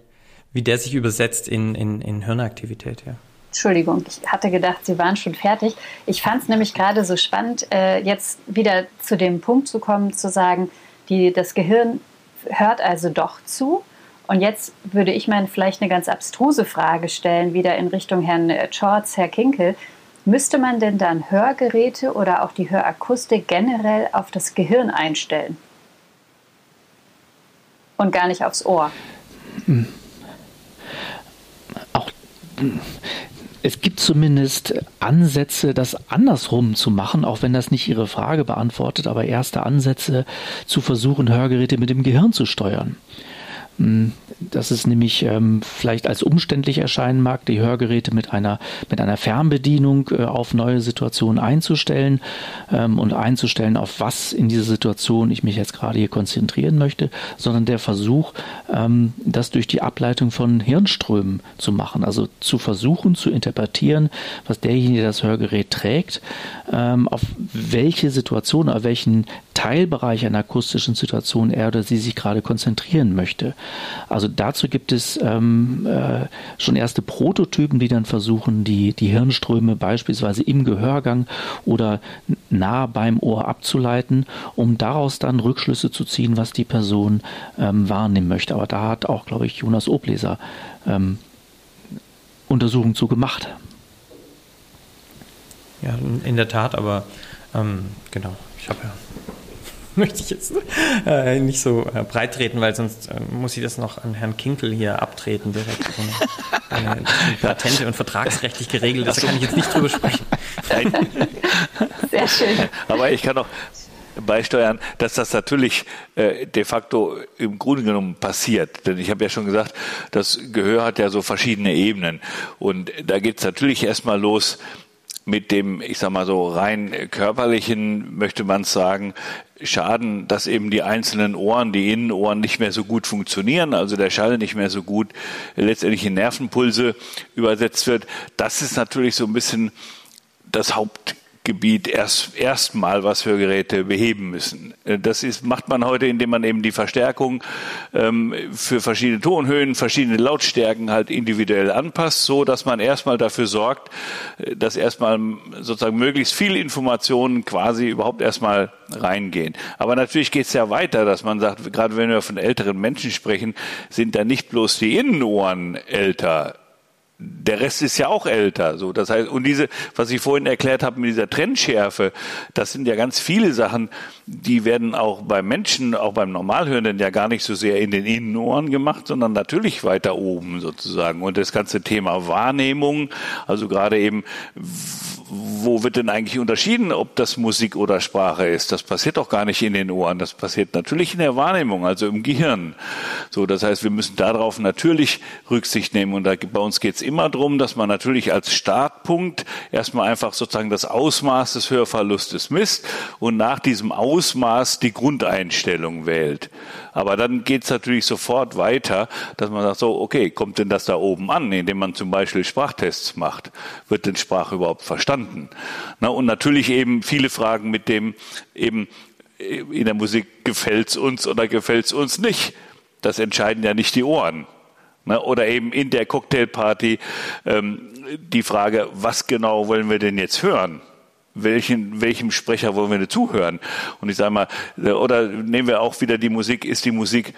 S3: wie der sich übersetzt in, in, in Hirnaktivität. Ja.
S2: Entschuldigung, ich hatte gedacht, Sie waren schon fertig. Ich fand es nämlich gerade so spannend, äh, jetzt wieder zu dem Punkt zu kommen, zu sagen, die, das Gehirn hört also doch zu. Und jetzt würde ich mal vielleicht eine ganz abstruse Frage stellen, wieder in Richtung Herrn Schorz, Herr Kinkel. Müsste man denn dann Hörgeräte oder auch die Hörakustik generell auf das Gehirn einstellen? Und gar nicht aufs Ohr?
S4: Auch es gibt zumindest Ansätze, das andersrum zu machen, auch wenn das nicht Ihre Frage beantwortet, aber erste Ansätze zu versuchen, Hörgeräte mit dem Gehirn zu steuern. Dass es nämlich ähm, vielleicht als umständlich erscheinen mag, die Hörgeräte mit einer, mit einer Fernbedienung äh, auf neue Situationen einzustellen ähm, und einzustellen, auf was in dieser Situation ich mich jetzt gerade hier konzentrieren möchte, sondern der Versuch, ähm, das durch die Ableitung von Hirnströmen zu machen, also zu versuchen zu interpretieren, was derjenige, der das Hörgerät trägt, ähm, auf welche Situation, auf welchen Teilbereich einer akustischen Situation er oder sie sich gerade konzentrieren möchte. Also dazu gibt es ähm, äh, schon erste Prototypen, die dann versuchen, die, die Hirnströme beispielsweise im Gehörgang oder nah beim Ohr abzuleiten, um daraus dann Rückschlüsse zu ziehen, was die Person ähm, wahrnehmen möchte. Aber da hat auch, glaube ich, Jonas Obleser ähm, Untersuchungen zu gemacht.
S3: Ja, in der Tat, aber ähm, genau, ich habe ja (laughs) möchte ich jetzt äh, nicht so äh, breit treten, weil sonst äh, muss ich das noch an Herrn Kinkel hier abtreten direkt. Ohne, eine, (laughs) Patente und vertragsrechtlich geregelt ist, da kann ich jetzt nicht drüber sprechen.
S2: Sehr schön.
S6: Aber ich kann noch beisteuern, dass das natürlich äh, de facto im Grunde genommen passiert. Denn ich habe ja schon gesagt, das Gehör hat ja so verschiedene Ebenen. Und da geht es natürlich erstmal los mit dem, ich sag mal so, rein körperlichen, möchte man sagen, Schaden, dass eben die einzelnen Ohren, die Innenohren nicht mehr so gut funktionieren, also der Schall nicht mehr so gut letztendlich in Nervenpulse übersetzt wird. Das ist natürlich so ein bisschen das Haupt Gebiet erst erstmal was für Geräte beheben müssen. Äh, das ist, macht man heute, indem man eben die Verstärkung ähm, für verschiedene Tonhöhen, verschiedene Lautstärken halt individuell anpasst, so dass man erstmal dafür sorgt, äh, dass erstmal sozusagen möglichst viele Informationen quasi überhaupt erstmal reingehen. Aber natürlich geht es ja weiter, dass man sagt, gerade wenn wir von älteren Menschen sprechen, sind da nicht bloß die Innenohren älter, der Rest ist ja auch älter. So, das heißt, und diese, was ich vorhin erklärt habe mit dieser Trendschärfe, das sind ja ganz viele Sachen, die werden auch beim Menschen, auch beim Normalhörenden ja gar nicht so sehr in den Innenohren gemacht, sondern natürlich weiter oben sozusagen. Und das ganze Thema Wahrnehmung, also gerade eben, wo wird denn eigentlich unterschieden, ob das Musik oder Sprache ist? Das passiert doch gar nicht in den Ohren. Das passiert natürlich in der Wahrnehmung, also im Gehirn. So, das heißt, wir müssen darauf natürlich Rücksicht nehmen. Und da, bei uns geht es immer darum, dass man natürlich als Startpunkt erstmal einfach sozusagen das Ausmaß des Hörverlustes misst und nach diesem Ausmaß die Grundeinstellung wählt. Aber dann geht es natürlich sofort weiter, dass man sagt, so, okay, kommt denn das da oben an, indem man zum Beispiel Sprachtests macht? Wird denn Sprache überhaupt verstanden? Na, und natürlich eben viele Fragen mit dem eben in der Musik gefällt's uns oder gefällt's uns nicht. Das entscheiden ja nicht die Ohren. Ne? Oder eben in der Cocktailparty ähm, die Frage, was genau wollen wir denn jetzt hören? welchen, welchem Sprecher wollen wir denn zuhören? Und ich sage mal, äh, oder nehmen wir auch wieder die Musik, ist die Musik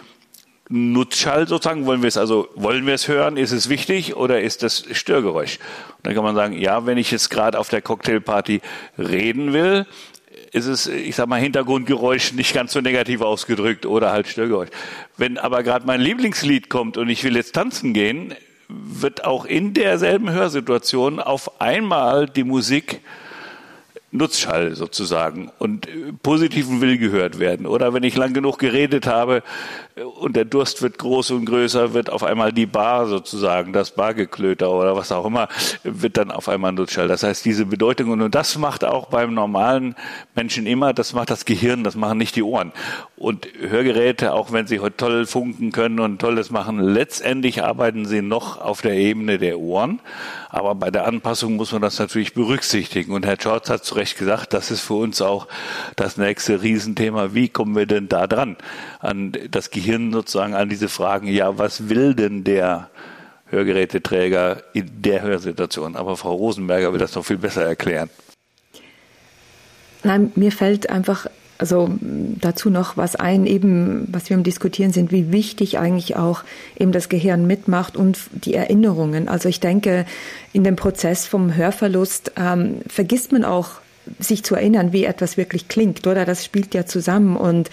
S6: Nutzschall sozusagen? Wollen wir es also, wollen wir es hören? Ist es wichtig oder ist das Störgeräusch? Und dann kann man sagen, ja, wenn ich jetzt gerade auf der Cocktailparty reden will, ist es, ich sag mal, Hintergrundgeräusch nicht ganz so negativ ausgedrückt oder halt Störgeräusch. Wenn aber gerade mein Lieblingslied kommt und ich will jetzt tanzen gehen, wird auch in derselben Hörsituation auf einmal die Musik Nutzschall sozusagen und positiven will gehört werden. Oder wenn ich lang genug geredet habe und der Durst wird groß und größer, wird auf einmal die Bar sozusagen, das Bargeklöter oder was auch immer, wird dann auf einmal Nutzschall. Das heißt, diese Bedeutung und das macht auch beim normalen Menschen immer, das macht das Gehirn, das machen nicht die Ohren. Und Hörgeräte, auch wenn sie heute toll funken können und tolles machen, letztendlich arbeiten sie noch auf der Ebene der Ohren. Aber bei der Anpassung muss man das natürlich berücksichtigen. Und Herr Schorz hat zu Recht gesagt, das ist für uns auch das nächste Riesenthema. Wie kommen wir denn da dran? An das Gehirn sozusagen, an diese Fragen, ja, was will denn der Hörgeräteträger in der Hörsituation? Aber Frau Rosenberger will das noch viel besser erklären.
S5: Nein, mir fällt einfach also dazu noch was ein, eben, was wir im Diskutieren sind, wie wichtig eigentlich auch eben das Gehirn mitmacht und die Erinnerungen. Also ich denke, in dem Prozess vom Hörverlust ähm, vergisst man auch sich zu erinnern, wie etwas wirklich klingt, oder? Das spielt ja zusammen. Und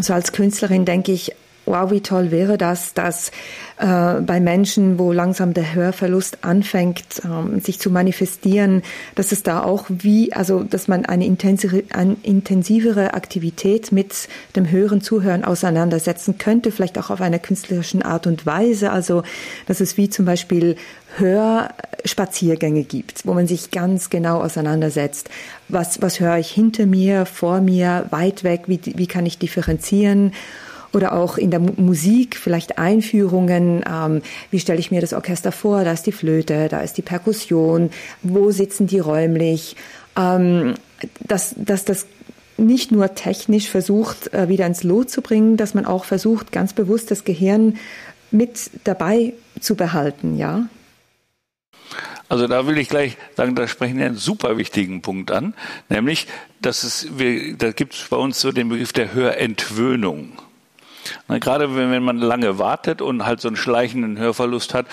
S5: so als Künstlerin denke ich, wow, wie toll wäre das, dass äh, bei Menschen, wo langsam der Hörverlust anfängt, ähm, sich zu manifestieren, dass es da auch wie, also dass man eine intensivere, eine intensivere Aktivität mit dem Hören, Zuhören auseinandersetzen könnte, vielleicht auch auf einer künstlerischen Art und Weise. Also dass es wie zum Beispiel Hörspaziergänge gibt, wo man sich ganz genau auseinandersetzt. Was, was höre ich hinter mir, vor mir, weit weg? Wie, wie kann ich differenzieren? Oder auch in der Musik vielleicht Einführungen. Ähm, wie stelle ich mir das Orchester vor? Da ist die Flöte, da ist die Perkussion. Wo sitzen die räumlich? Ähm, dass, dass das nicht nur technisch versucht, äh, wieder ins Lot zu bringen, dass man auch versucht, ganz bewusst das Gehirn mit dabei zu behalten, ja?
S6: Also da will ich gleich sagen, da sprechen wir einen super wichtigen Punkt an, nämlich, dass es, wir, da gibt es bei uns so den Begriff der Hörentwöhnung. Na, gerade wenn, wenn man lange wartet und halt so einen schleichenden Hörverlust hat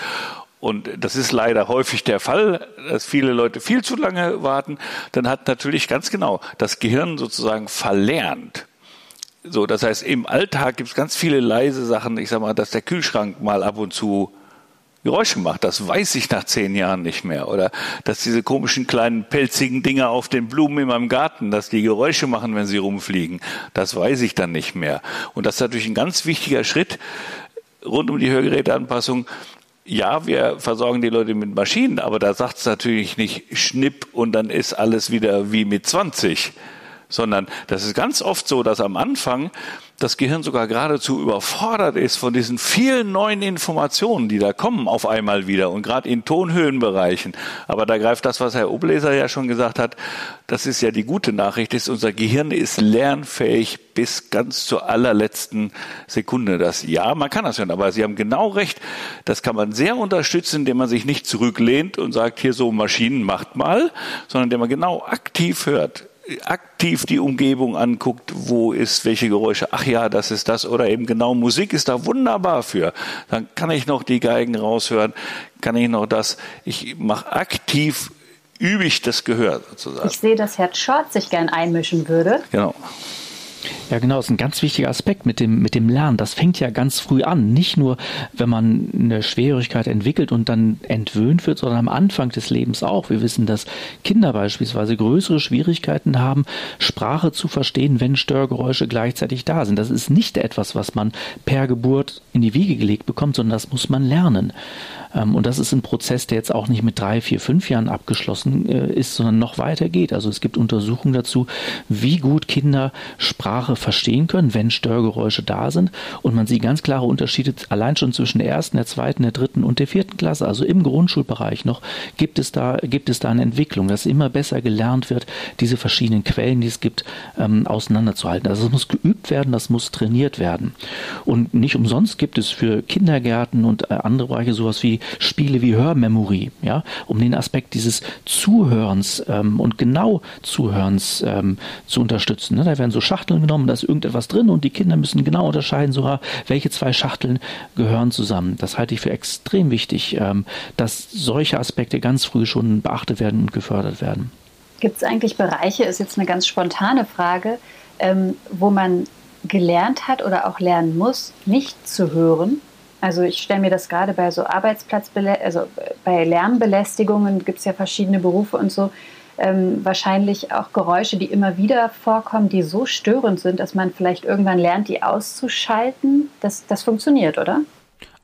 S6: und das ist leider häufig der Fall, dass viele Leute viel zu lange warten, dann hat natürlich ganz genau das Gehirn sozusagen verlernt. So, das heißt, im Alltag gibt es ganz viele leise Sachen. Ich sag mal, dass der Kühlschrank mal ab und zu Geräusche macht. Das weiß ich nach zehn Jahren nicht mehr. Oder dass diese komischen kleinen pelzigen Dinger auf den Blumen in meinem Garten, dass die Geräusche machen, wenn sie rumfliegen. Das weiß ich dann nicht mehr. Und das ist natürlich ein ganz wichtiger Schritt rund um die Hörgeräteanpassung. Ja, wir versorgen die Leute mit Maschinen, aber da sagt es natürlich nicht Schnipp und dann ist alles wieder wie mit 20 sondern das ist ganz oft so, dass am Anfang das Gehirn sogar geradezu überfordert ist von diesen vielen neuen Informationen, die da kommen auf einmal wieder und gerade in Tonhöhenbereichen. Aber da greift das, was Herr Obleser ja schon gesagt hat, das ist ja die gute Nachricht, ist unser Gehirn ist lernfähig bis ganz zur allerletzten Sekunde. Das ja, man kann das hören, aber Sie haben genau recht. Das kann man sehr unterstützen, indem man sich nicht zurücklehnt und sagt, hier so Maschinen macht mal, sondern indem man genau aktiv hört aktiv die Umgebung anguckt, wo ist welche Geräusche, ach ja, das ist das oder eben genau Musik ist da wunderbar für. Dann kann ich noch die Geigen raushören, kann ich noch das, ich mache aktiv übe ich das Gehör sozusagen.
S2: Ich sehe, dass Herr Schort sich gern einmischen würde.
S6: Genau.
S4: Ja, genau, das ist ein ganz wichtiger Aspekt mit dem, mit dem Lernen. Das fängt ja ganz früh an. Nicht nur, wenn man eine Schwierigkeit entwickelt und dann entwöhnt wird, sondern am Anfang des Lebens auch. Wir wissen, dass Kinder beispielsweise größere Schwierigkeiten haben, Sprache zu verstehen, wenn Störgeräusche gleichzeitig da sind. Das ist nicht etwas, was man per Geburt in die Wiege gelegt bekommt, sondern das muss man lernen. Ähm, und das ist ein Prozess, der jetzt auch nicht mit drei, vier, fünf Jahren abgeschlossen äh, ist, sondern noch weiter geht. Also es gibt Untersuchungen dazu, wie gut Kinder Sprache verstehen können, wenn Störgeräusche da sind und man sieht ganz klare Unterschiede allein schon zwischen der ersten, der zweiten, der dritten und der vierten Klasse, also im Grundschulbereich noch, gibt es da, gibt es da eine Entwicklung, dass immer besser gelernt wird, diese verschiedenen Quellen, die es gibt, ähm, auseinanderzuhalten. Also es muss geübt werden, das muss trainiert werden. Und nicht umsonst gibt es für Kindergärten und äh, andere Bereiche sowas wie Spiele wie Hörmemory, ja, um den Aspekt dieses Zuhörens ähm, und genau Zuhörens ähm, zu unterstützen. Ne? Da werden so Schachteln genommen, da ist irgendetwas drin und die Kinder müssen genau unterscheiden, so welche zwei Schachteln gehören zusammen. Das halte ich für extrem wichtig, ähm, dass solche Aspekte ganz früh schon beachtet werden und gefördert werden.
S2: Gibt es eigentlich Bereiche, ist jetzt eine ganz spontane Frage, ähm, wo man gelernt hat oder auch lernen muss, nicht zu hören? Also ich stelle mir das gerade bei so Arbeitsplatzbelästigungen, also bei Lärmbelästigungen gibt es ja verschiedene Berufe und so, ähm, wahrscheinlich auch Geräusche, die immer wieder vorkommen, die so störend sind, dass man vielleicht irgendwann lernt, die auszuschalten. Das, das funktioniert, oder?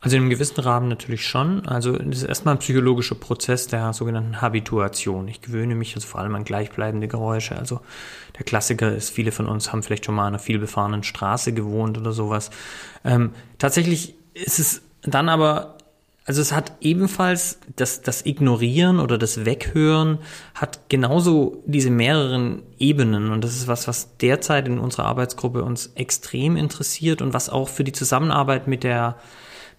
S3: Also in einem gewissen Rahmen natürlich schon. Also das ist erstmal ein psychologischer Prozess der sogenannten Habituation. Ich gewöhne mich also vor allem an gleichbleibende Geräusche. Also der Klassiker ist, viele von uns haben vielleicht schon mal an einer vielbefahrenen Straße gewohnt oder sowas. Ähm, tatsächlich ist es dann aber also es hat ebenfalls das, das Ignorieren oder das Weghören hat genauso diese mehreren Ebenen und das ist was, was derzeit in unserer Arbeitsgruppe uns extrem interessiert und was auch für die Zusammenarbeit mit der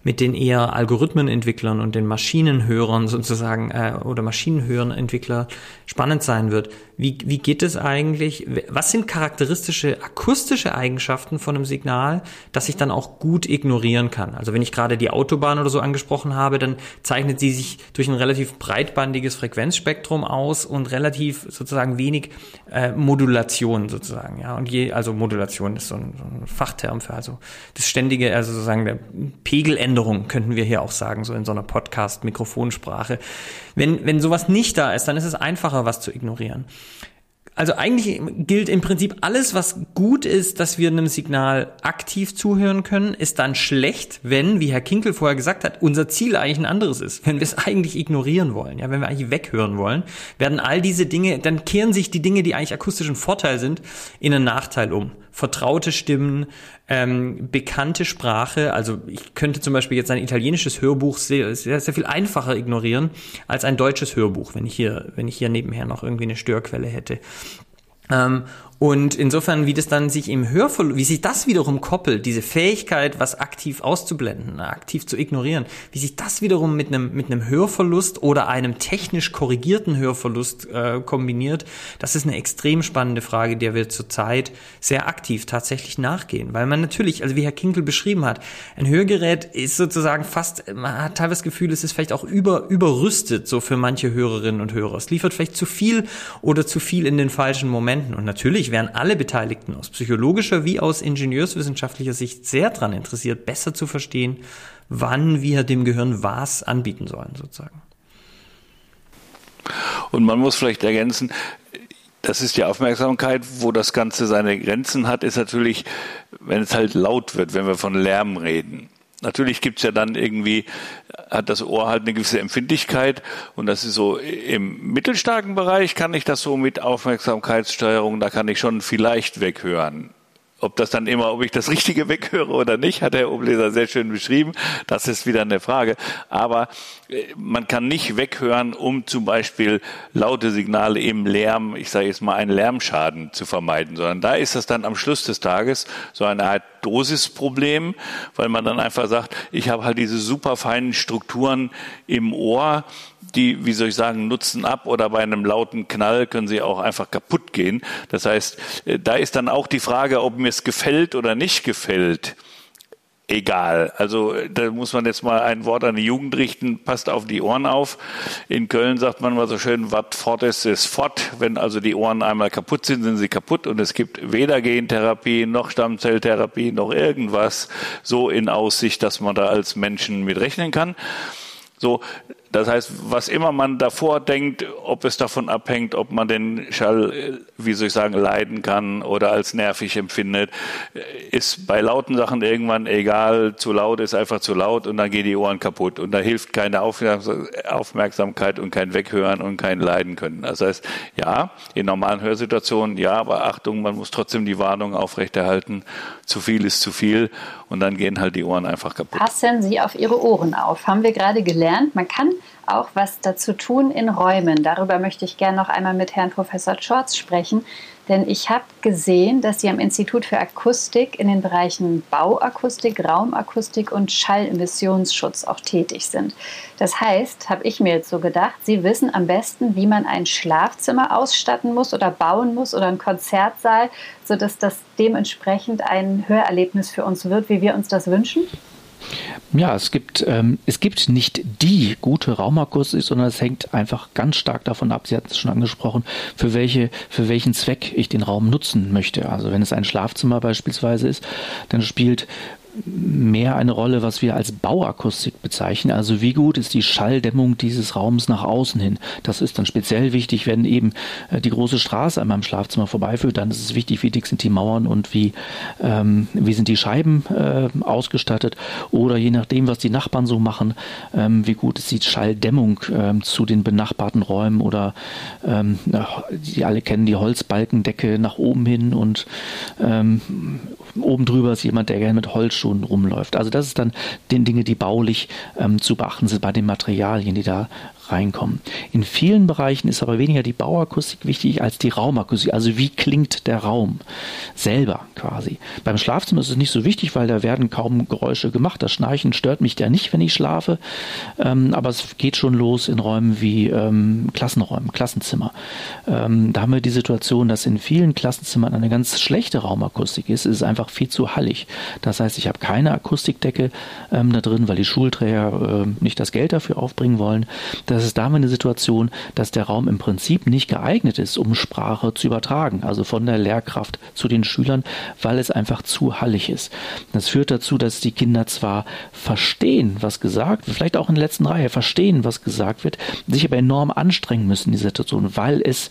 S3: mit den eher Algorithmenentwicklern und den Maschinenhörern sozusagen äh, oder Maschinenhörenentwickler spannend sein wird. Wie, wie geht es eigentlich? Was sind charakteristische akustische Eigenschaften von einem Signal, das ich dann auch gut ignorieren kann? Also wenn ich gerade die Autobahn oder so angesprochen habe, dann zeichnet sie sich durch ein relativ breitbandiges Frequenzspektrum aus und relativ sozusagen wenig äh, Modulation sozusagen. Ja, und je, also Modulation ist so ein, so ein Fachterm für also das ständige, also sozusagen der Pegeländerung könnten wir hier auch sagen, so in so einer Podcast-Mikrofonsprache. Wenn, wenn sowas nicht da ist, dann ist es einfacher, was zu ignorieren. Also eigentlich gilt im Prinzip alles, was gut ist, dass wir einem Signal aktiv zuhören können, ist dann schlecht, wenn, wie Herr Kinkel vorher gesagt hat, unser Ziel eigentlich ein anderes ist. Wenn wir es eigentlich ignorieren wollen, ja, wenn wir eigentlich weghören wollen, werden all diese Dinge, dann kehren sich die Dinge, die eigentlich akustischen Vorteil sind, in einen Nachteil um vertraute Stimmen, ähm, bekannte Sprache. Also ich könnte zum Beispiel jetzt ein italienisches Hörbuch sehr, sehr, sehr viel einfacher ignorieren als ein deutsches Hörbuch, wenn ich hier, wenn ich hier nebenher noch irgendwie eine Störquelle hätte. Ähm, und insofern, wie das dann sich im Hörverlust, wie sich das wiederum koppelt, diese Fähigkeit, was aktiv auszublenden, aktiv zu ignorieren, wie sich das wiederum mit einem, mit einem Hörverlust oder einem technisch korrigierten Hörverlust äh, kombiniert, das ist eine extrem spannende Frage, der wir zurzeit sehr aktiv tatsächlich nachgehen. Weil man natürlich, also wie Herr Kinkel beschrieben hat, ein Hörgerät ist sozusagen fast, man hat teilweise das Gefühl, es ist vielleicht auch über, überrüstet, so für manche Hörerinnen und Hörer. Es liefert vielleicht zu viel oder zu viel in den falschen Momenten. Und natürlich wären alle Beteiligten aus psychologischer wie aus ingenieurswissenschaftlicher Sicht sehr daran interessiert, besser zu verstehen, wann wir dem Gehirn was anbieten sollen, sozusagen.
S6: Und man muss vielleicht ergänzen, das ist die Aufmerksamkeit, wo das Ganze seine Grenzen hat, ist natürlich, wenn es halt laut wird, wenn wir von Lärm reden. Natürlich gibt's ja dann irgendwie, hat das Ohr halt eine gewisse Empfindlichkeit und das ist so im mittelstarken Bereich kann ich das so mit Aufmerksamkeitssteuerung, da kann ich schon vielleicht weghören. Ob das dann immer, ob ich das Richtige (laughs) weghöre oder nicht, hat Herr Obleser sehr schön beschrieben. Das ist wieder eine Frage. Aber äh, man kann nicht weghören, um zum Beispiel laute Signale im Lärm, ich sage jetzt mal, einen Lärmschaden zu vermeiden, sondern da ist das dann am Schluss des Tages so eine Art Dosisproblem, weil man dann einfach sagt, ich habe halt diese super feinen Strukturen im Ohr, die, wie soll ich sagen, nutzen ab oder bei einem lauten Knall können sie auch einfach kaputt gehen. Das heißt, äh, da ist dann auch die Frage, ob mir es gefällt oder nicht gefällt egal. Also da muss man jetzt mal ein Wort an die Jugend richten, passt auf die Ohren auf. In Köln sagt man mal so schön, was fort ist, ist fort. Wenn also die Ohren einmal kaputt sind, sind sie kaputt und es gibt weder Gentherapie noch Stammzelltherapie noch irgendwas so in Aussicht, dass man da als Menschen mit rechnen kann. So, Das heißt, was immer man davor denkt, ob es davon abhängt, ob man den Schall, wie soll ich sagen, leiden kann oder als nervig empfindet, ist bei lauten Sachen irgendwann egal. Zu laut ist einfach zu laut und dann gehen die Ohren kaputt. Und da hilft keine Aufmerksamkeit und kein Weghören und kein Leiden können. Das heißt, ja, in normalen Hörsituationen, ja, aber Achtung, man muss trotzdem die Warnung aufrechterhalten. Zu viel ist zu viel und dann gehen halt die Ohren einfach kaputt.
S2: Passen Sie auf Ihre Ohren auf. Haben wir gerade gelernt. Man kann auch was dazu tun in Räumen. Darüber möchte ich gerne noch einmal mit Herrn Professor Schorz sprechen. Denn ich habe gesehen, dass Sie am Institut für Akustik in den Bereichen Bauakustik, Raumakustik und Schallemissionsschutz auch tätig sind. Das heißt, habe ich mir jetzt so gedacht, Sie wissen am besten, wie man ein Schlafzimmer ausstatten muss oder bauen muss oder einen Konzertsaal, sodass das dementsprechend ein Hörerlebnis für uns wird, wie wir uns das wünschen?
S4: Ja, es gibt, ähm, es gibt nicht die gute Raumakustik, sondern es hängt einfach ganz stark davon ab, Sie hatten es schon angesprochen, für, welche, für welchen Zweck ich den Raum nutzen möchte. Also wenn es ein Schlafzimmer beispielsweise ist, dann spielt mehr eine Rolle, was wir als Bauakustik bezeichnen. Also wie gut ist die Schalldämmung dieses Raums nach außen hin? Das ist dann speziell wichtig, wenn eben äh, die große Straße an meinem Schlafzimmer vorbeiführt. Dann ist es wichtig, wie dick sind die Mauern und wie, ähm, wie sind die Scheiben äh, ausgestattet. Oder je nachdem, was die Nachbarn so machen, ähm, wie gut ist die Schalldämmung ähm, zu den benachbarten Räumen oder ähm, die alle kennen die Holzbalkendecke nach oben hin und ähm, oben drüber ist jemand, der gerne mit Holz schon rumläuft. Also das ist dann den Dinge, die baulich ähm, zu beachten sind bei den Materialien, die da reinkommen. In vielen Bereichen ist aber weniger die Bauakustik wichtig als die Raumakustik. Also wie klingt der Raum selber quasi. Beim Schlafzimmer ist es nicht so wichtig, weil da werden kaum Geräusche gemacht. Das Schnarchen stört mich ja nicht, wenn ich schlafe. Ähm, aber es geht schon los in Räumen wie ähm, Klassenräumen, Klassenzimmer. Ähm, da haben wir die Situation, dass in vielen Klassenzimmern eine ganz schlechte Raumakustik ist. Es ist einfach viel zu hallig. Das heißt, ich habe keine Akustikdecke ähm, da drin, weil die Schulträger äh, nicht das Geld dafür aufbringen wollen. Das das ist damit eine Situation, dass der Raum im Prinzip nicht geeignet ist, um Sprache zu übertragen, also von der Lehrkraft zu den Schülern, weil es einfach zu hallig ist. Das führt dazu, dass die Kinder zwar verstehen, was gesagt wird, vielleicht auch in der letzten Reihe verstehen, was gesagt wird, sich aber enorm anstrengen müssen in dieser Situation, weil es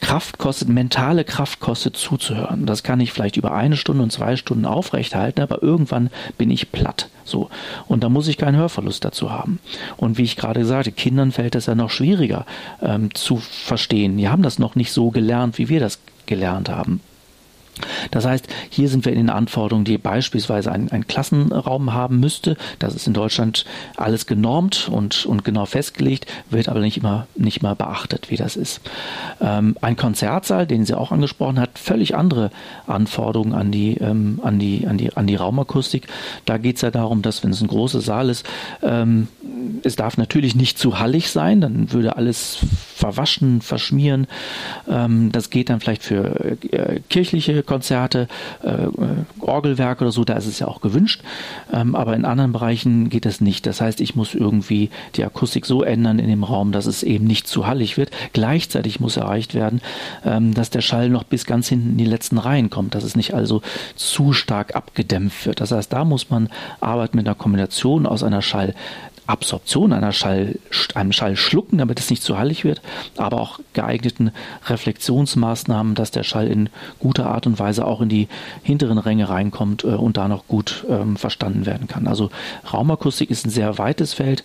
S4: Kraft kostet, mentale Kraft kostet zuzuhören. Das kann ich vielleicht über eine Stunde und zwei Stunden aufrechthalten, aber irgendwann bin ich platt. So. Und da muss ich keinen Hörverlust dazu haben. Und wie ich gerade sagte, Kindern fällt es ja noch schwieriger ähm, zu verstehen. Die haben das noch nicht so gelernt, wie wir das gelernt haben. Das heißt, hier sind wir in den Anforderungen, die beispielsweise ein, ein Klassenraum haben müsste. Das ist in Deutschland alles genormt und, und genau festgelegt, wird aber nicht immer, nicht mal beachtet, wie das ist. Ähm, ein Konzertsaal, den sie auch angesprochen hat, völlig andere Anforderungen an die, ähm, an die, an die, an die Raumakustik. Da geht es ja darum, dass wenn es ein großer Saal ist, ähm, es darf natürlich nicht zu hallig sein, dann würde alles verwaschen, verschmieren. Ähm, das geht dann vielleicht für äh, kirchliche Konzerte, äh, Orgelwerke oder so, da ist es ja auch gewünscht. Ähm, aber in anderen Bereichen geht das nicht. Das heißt, ich muss irgendwie die Akustik so ändern in dem Raum, dass es eben nicht zu hallig wird. Gleichzeitig muss erreicht werden, ähm, dass der Schall noch bis ganz hinten in die letzten Reihen kommt, dass es nicht also zu stark abgedämpft wird. Das heißt, da muss man arbeiten mit einer Kombination aus einer Schall Absorption einer Schall, einem Schall schlucken, damit es nicht zu hallig wird, aber auch geeigneten Reflexionsmaßnahmen, dass der Schall in guter Art und Weise auch in die hinteren Ränge reinkommt äh, und da noch gut ähm, verstanden werden kann. Also Raumakustik ist ein sehr weites Feld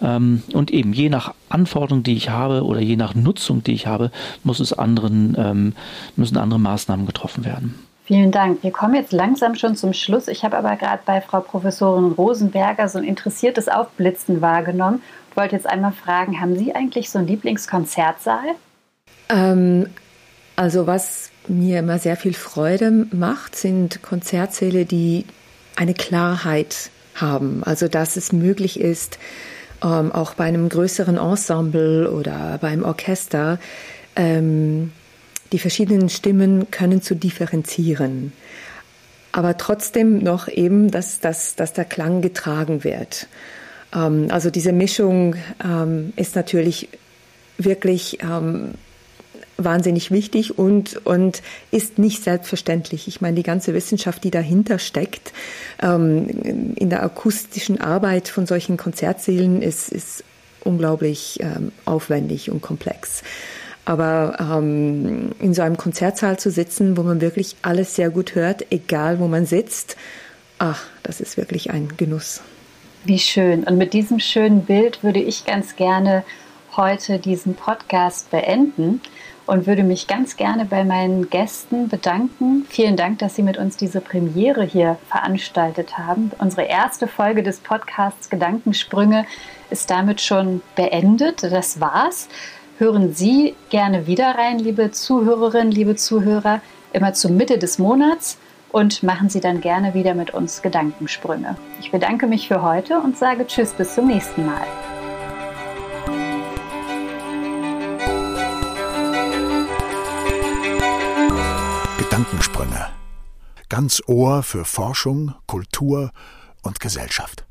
S4: ähm, und eben je nach Anforderung, die ich habe oder je nach Nutzung, die ich habe, muss es anderen, ähm, müssen andere Maßnahmen getroffen werden.
S2: Vielen Dank. Wir kommen jetzt langsam schon zum Schluss. Ich habe aber gerade bei Frau Professorin Rosenberger so ein interessiertes Aufblitzen wahrgenommen und wollte jetzt einmal fragen, haben Sie eigentlich so einen Lieblingskonzertsaal?
S5: Ähm, also was mir immer sehr viel Freude macht, sind Konzertsäle, die eine Klarheit haben. Also dass es möglich ist, ähm, auch bei einem größeren Ensemble oder beim Orchester, ähm, die verschiedenen Stimmen können zu differenzieren. Aber trotzdem noch eben, dass, dass, dass der Klang getragen wird. Ähm, also diese Mischung ähm, ist natürlich wirklich ähm, wahnsinnig wichtig und, und ist nicht selbstverständlich. Ich meine, die ganze Wissenschaft, die dahinter steckt, ähm, in der akustischen Arbeit von solchen Konzertsälen ist, ist unglaublich ähm, aufwendig und komplex. Aber ähm, in so einem Konzertsaal zu sitzen, wo man wirklich alles sehr gut hört, egal wo man sitzt, ach, das ist wirklich ein Genuss.
S2: Wie schön. Und mit diesem schönen Bild würde ich ganz gerne heute diesen Podcast beenden und würde mich ganz gerne bei meinen Gästen bedanken. Vielen Dank, dass Sie mit uns diese Premiere hier veranstaltet haben. Unsere erste Folge des Podcasts Gedankensprünge ist damit schon beendet. Das war's. Hören Sie gerne wieder rein, liebe Zuhörerinnen, liebe Zuhörer, immer zur Mitte des Monats und machen Sie dann gerne wieder mit uns Gedankensprünge. Ich bedanke mich für heute und sage Tschüss bis zum nächsten Mal.
S1: Gedankensprünge. Ganz Ohr für Forschung, Kultur und Gesellschaft.